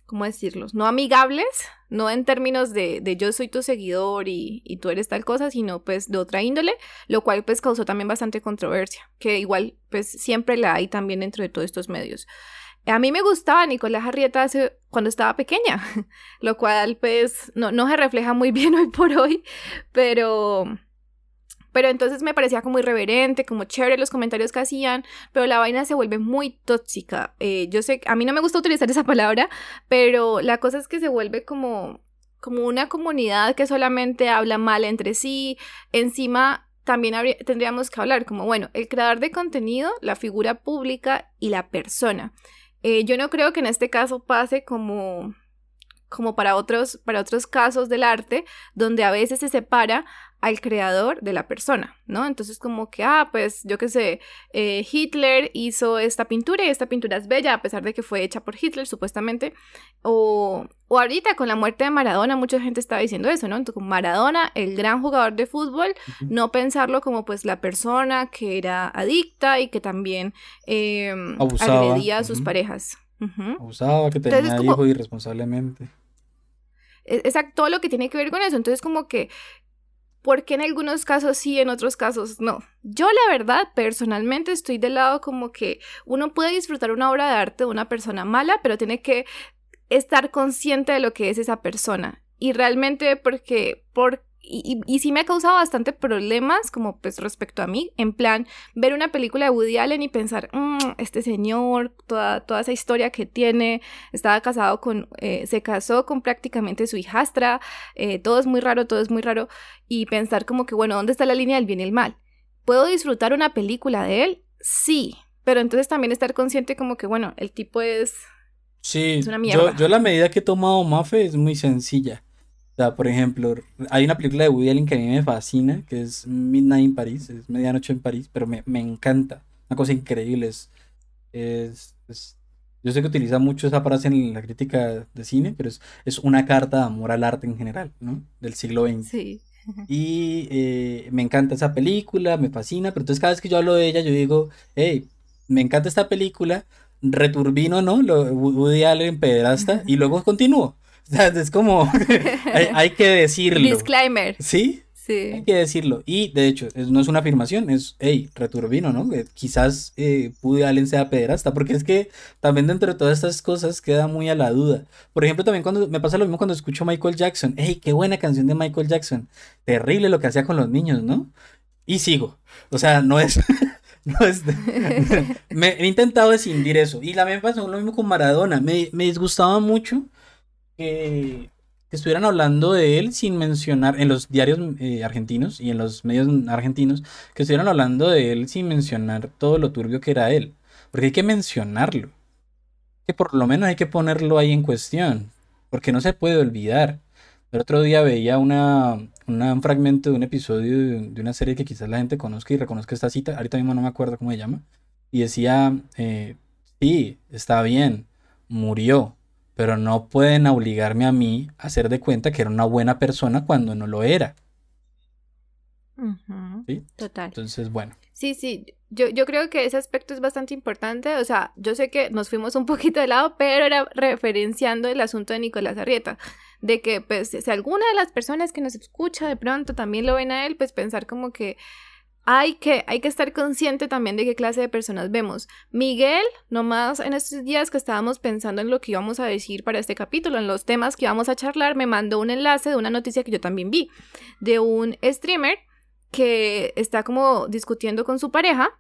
¿cómo decirlos? No amigables, no en términos de, de yo soy tu seguidor y, y, tú eres tal cosa, sino pues de otra índole, lo cual pues causó también bastante controversia, que igual pues siempre la hay también dentro de todos estos medios. A mí me gustaba Nicolás Arrieta cuando estaba pequeña, lo cual pues no, no se refleja muy bien hoy por hoy, pero... Pero entonces me parecía como irreverente, como chévere los comentarios que hacían, pero la vaina se vuelve muy tóxica. Eh, yo sé, a mí no me gusta utilizar esa palabra, pero la cosa es que se vuelve como, como una comunidad que solamente habla mal entre sí. Encima también tendríamos que hablar como, bueno, el creador de contenido, la figura pública y la persona. Eh, yo no creo que en este caso pase como como para otros, para otros casos del arte, donde a veces se separa al creador de la persona, ¿no? Entonces como que, ah, pues yo qué sé, eh, Hitler hizo esta pintura y esta pintura es bella a pesar de que fue hecha por Hitler supuestamente, o, o ahorita con la muerte de Maradona mucha gente estaba diciendo eso, ¿no? Entonces Maradona, el gran jugador de fútbol, no pensarlo como pues la persona que era adicta y que también eh, agredía a sus parejas. Abusaba, que tenía hijos irresponsablemente. E-, exacto, todo lo que tiene que ver con eso. Entonces, como que porque en algunos casos sí, en otros casos no. Yo la verdad, personalmente, estoy del lado como que uno puede disfrutar una obra de arte de una persona mala, pero tiene que estar consciente de lo que es esa persona. Y realmente porque, por, y, y, sí me ha causado bastante problemas como pues respecto a mí, en plan ver una película de Woody Allen y pensar, mm, este señor, toda, toda esa historia que tiene, estaba casado con, eh, se casó con prácticamente su hijastra, eh, todo es muy raro, todo es muy raro, y pensar como que, bueno, ¿dónde está la línea del bien y el mal? ¿Puedo disfrutar una película de él? Sí, pero entonces también estar consciente como que, bueno, el tipo es... Sí, una mierda. Yo, yo la medida que he tomado Mafe es muy sencilla o sea, por ejemplo, hay una película de Woody Allen que a mí me fascina, que es Midnight in Paris, es Medianoche en París, pero me, encanta. Una cosa increíble. Es, es, yo sé que utiliza mucho esa frase en la crítica de cine, pero es, es una carta de amor al arte en general, ¿no? Del siglo XX. Sí. Y eh, me encanta esa película, me fascina, pero entonces cada vez que yo hablo de ella, yo digo, hey, me encanta esta película, returbino, ¿no? Lo, Woody Allen, pederasta, y luego continúo. O sea, es como, hay, que decirlo. Disclaimer. ¿Sí? Sí. Hay que decirlo. Y de hecho, no es una afirmación, es, hey, returbino, ¿no? quizás eh, pude Allen sea pederasta, porque es que también dentro de todas estas cosas queda muy a la duda. Por ejemplo, también cuando me pasa lo mismo cuando escucho Michael Jackson. Hey, qué buena canción de Michael Jackson. Terrible lo que hacía con los niños, ¿no? Y sigo. O sea, no es. No es me he intentado escindir eso. Y me pasó lo mismo con Maradona. Me, me disgustaba mucho que, estuvieran hablando de él sin mencionar, en los diarios eh, argentinos y en los medios argentinos, que estuvieran hablando de él sin mencionar todo lo turbio que era él. Porque hay que mencionarlo. Que por lo menos hay que ponerlo ahí en cuestión. Porque no se puede olvidar. El otro día veía una, un fragmento de un episodio de, una serie que quizás la gente conozca y reconozca esta cita. Ahorita mismo no me acuerdo cómo se llama. Y decía, eh, sí, está bien, murió pero no pueden obligarme a mí a hacer de cuenta que era una buena persona cuando no lo era. ¿Sí? Total. Entonces, bueno. Sí, sí, yo, yo creo que ese aspecto es bastante importante. O sea, yo sé que nos fuimos un poquito de lado, pero era referenciando el asunto de Nicolás Arrieta. De que, pues, si alguna de las personas que nos escucha de pronto también lo ven a él, pues pensar como que hay que, hay que estar consciente también de qué clase de personas vemos. Miguel, nomás en estos días que estábamos pensando en lo que íbamos a decir para este capítulo, en los temas que íbamos a charlar, me mandó un enlace de una noticia que yo también vi, de un streamer que está como discutiendo con su pareja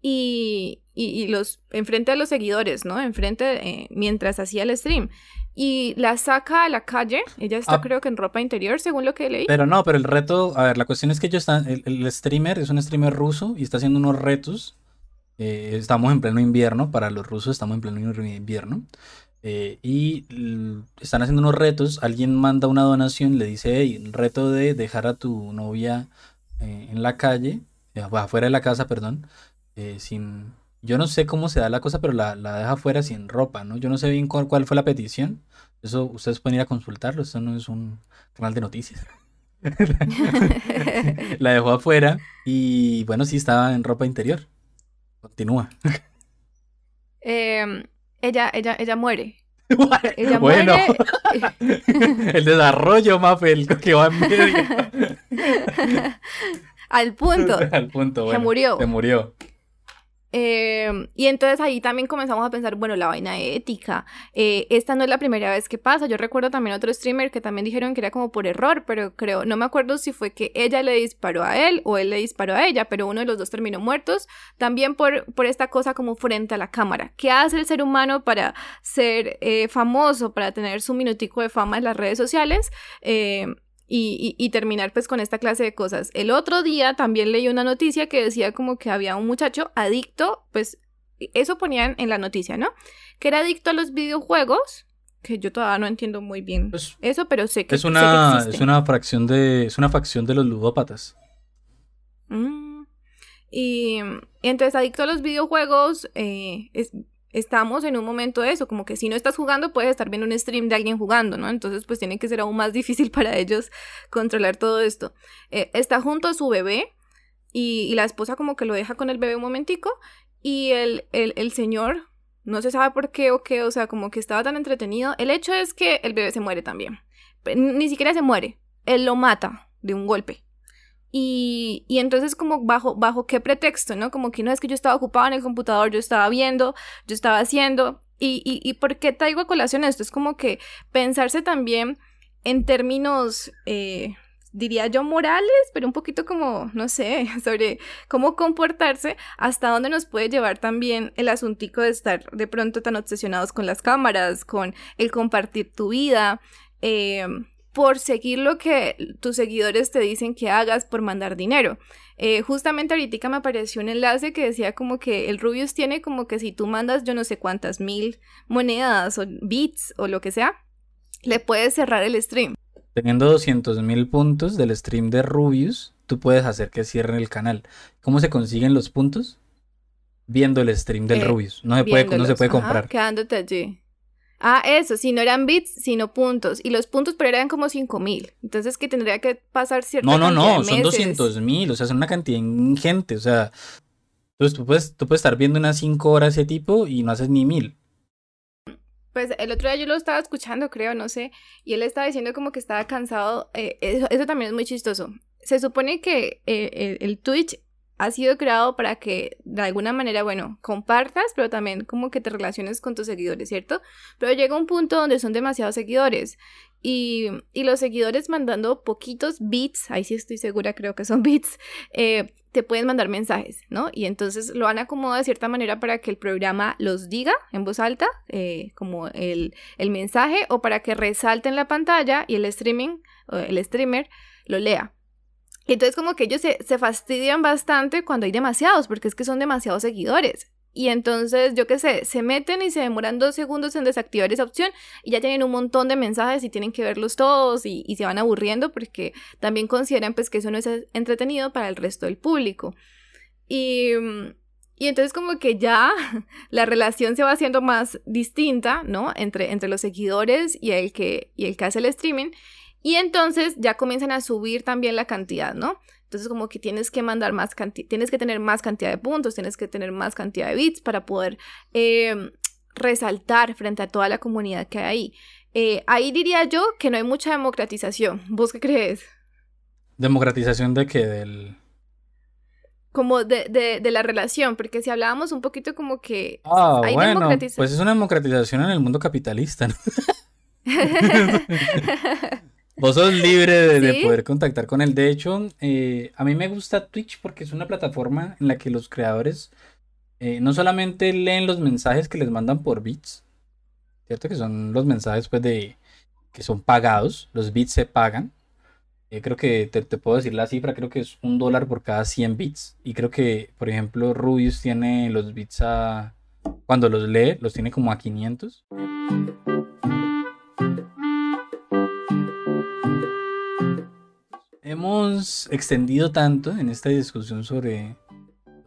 y, y, los enfrente de los seguidores, ¿no? Enfrente eh, mientras hacía el stream y la saca a la calle. Ella está ah. creo que en ropa interior, según lo que leí. Pero no, pero el reto, a ver, la cuestión es que ellos están, el, streamer es un streamer ruso y está haciendo unos retos. Eh, estamos en pleno invierno, para los rusos estamos en pleno invierno. Eh, y están haciendo unos retos, alguien manda una donación, le dice, hey, reto de dejar a tu novia eh, en la calle, afuera de la casa, perdón, sin, yo no sé cómo se da la cosa, pero la, deja fuera sin ropa, ¿no? Yo no sé bien cuál, fue la petición. Eso ustedes pueden ir a consultarlo, eso no es un canal de noticias. la dejó afuera y bueno, sí estaba en ropa interior. Continúa. Em, ella, ella, ella muere. ella bueno, muere. el desarrollo, Mafel, que va en medio. Al punto. Al punto, bueno. Se murió. Se murió. Eh, y entonces ahí también comenzamos a pensar, bueno, la vaina ética. Eh, esta no es la primera vez que pasa. Yo recuerdo también otro streamer que también dijeron que era como por error, pero creo, no me acuerdo si fue que ella le disparó a él o él le disparó a ella, pero uno de los dos terminó muertos. También por, por esta cosa como frente a la cámara. ¿Qué hace el ser humano para ser eh, famoso, para tener su minutico de fama en las redes sociales? Y, terminar pues con esta clase de cosas. El otro día también leí una noticia que decía como que había un muchacho adicto, pues eso ponían en la noticia, ¿no? Que era adicto a los videojuegos, que yo todavía no entiendo muy bien pues, eso, pero sé que es una es una fracción de es una facción de los ludópatas. Mm. Y, entonces adicto a los videojuegos eh, es, estamos en un momento de eso, como que si no estás jugando puedes estar viendo un stream de alguien jugando, ¿no? Entonces pues tiene que ser aún más difícil para ellos controlar todo esto. Eh, está junto a su bebé y, la esposa como que lo deja con el bebé un momentico y el, el, el señor no se sabe por qué o qué, o sea, como que estaba tan entretenido. El hecho es que el bebé se muere también. Ni siquiera se muere, él lo mata de un golpe. Y, y, entonces como bajo, bajo qué pretexto, ¿no? Como que no es que yo estaba ocupado en el computador, yo estaba viendo, yo estaba haciendo. Y, y, y por qué traigo a colación esto? Es como que pensarse también en términos, eh, diría yo, morales, pero un poquito como, no sé, sobre cómo comportarse, hasta dónde nos puede llevar también el asuntico de estar de pronto tan obsesionados con las cámaras, con el compartir tu vida. Eh, por seguir lo que tus seguidores te dicen que hagas por mandar dinero. Eh, justamente ahorita me apareció un enlace que decía como que el Rubius tiene como que si tú mandas yo no sé cuántas mil monedas o bits o lo que sea, le puedes cerrar el stream. Teniendo 200 mil puntos del stream de Rubius, tú puedes hacer que cierren el canal. ¿Cómo se consiguen los puntos? Viendo el stream del eh, Rubius. No se puede, no se puede comprar. quedándote allí. Ah, eso, si no eran bits, sino puntos. Y los puntos, pero eran como 5000. Entonces, que tendría que pasar cierta No, no, no, son 200 mil. O sea, son una cantidad ingente. O sea, entonces tú puedes, tú puedes estar viendo unas 5 horas ese tipo y no haces ni mil. Pues el otro día yo lo estaba escuchando, creo, no sé. Y él estaba diciendo como que estaba cansado. Eh, eso, también es muy chistoso. Se supone que eh, el Twitch ha sido creado para que de alguna manera, bueno, compartas, pero también como que te relaciones con tus seguidores, ¿cierto? Pero llega un punto donde son demasiados seguidores y, y los seguidores mandando poquitos bits, ahí sí estoy segura, creo que son bits, eh, te pueden mandar mensajes, ¿no? Y entonces lo han acomodado de cierta manera para que el programa los diga en voz alta, eh, como el, el mensaje, o para que resalte en la pantalla y el streaming, el streamer, lo lea. Entonces como que ellos se, fastidian bastante cuando hay demasiados, porque es que son demasiados seguidores. Y entonces, yo qué sé, se meten y se demoran dos segundos en desactivar esa opción y ya tienen un montón de mensajes y tienen que verlos todos y, se van aburriendo porque también consideran pues que eso no es entretenido para el resto del público. Y, y entonces como que ya la relación se va haciendo más distinta, ¿no? Entre, entre los seguidores y el, que, y el que hace el streaming. Y entonces ya comienzan a subir también la cantidad, ¿no? Entonces como que tienes que mandar más cantidad, tienes que tener más cantidad de puntos, tienes que tener más cantidad de bits para poder em, resaltar frente a toda la comunidad que hay ahí. Eh, ahí diría yo que no hay mucha democratización. ¿Vos qué crees? ¿Democratización de qué? Del... Como de, de, de la relación, porque si hablábamos un poquito como que... Ah, bueno, pues es una democratización en el mundo capitalista, ¿no? Vos sos libre de, poder contactar con él. De hecho, eh, a mí me gusta Twitch porque es una plataforma en la que los creadores eh, no solamente leen los mensajes que les mandan por bits, ¿cierto? Que son los mensajes pues de que son pagados, los bits se pagan. Eh, creo que te, puedo decir la cifra, creo que es un dólar por cada 100 bits. Y creo que, por ejemplo, Rubius tiene los bits a... Cuando los lee, los tiene como a 500. Hemos extendido tanto en esta discusión sobre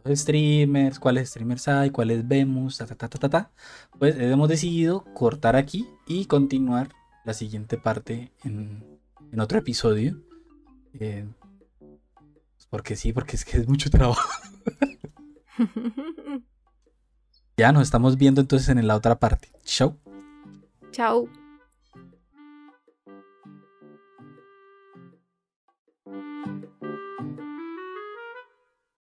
los streamers, cuáles streamers hay, cuáles vemos, ta, ta, ta, ta, ta, pues hemos decidido cortar aquí y continuar la siguiente parte en, otro episodio. Eh, porque sí, porque es que es mucho trabajo. ya nos estamos viendo entonces en la otra parte. Chao. Chao.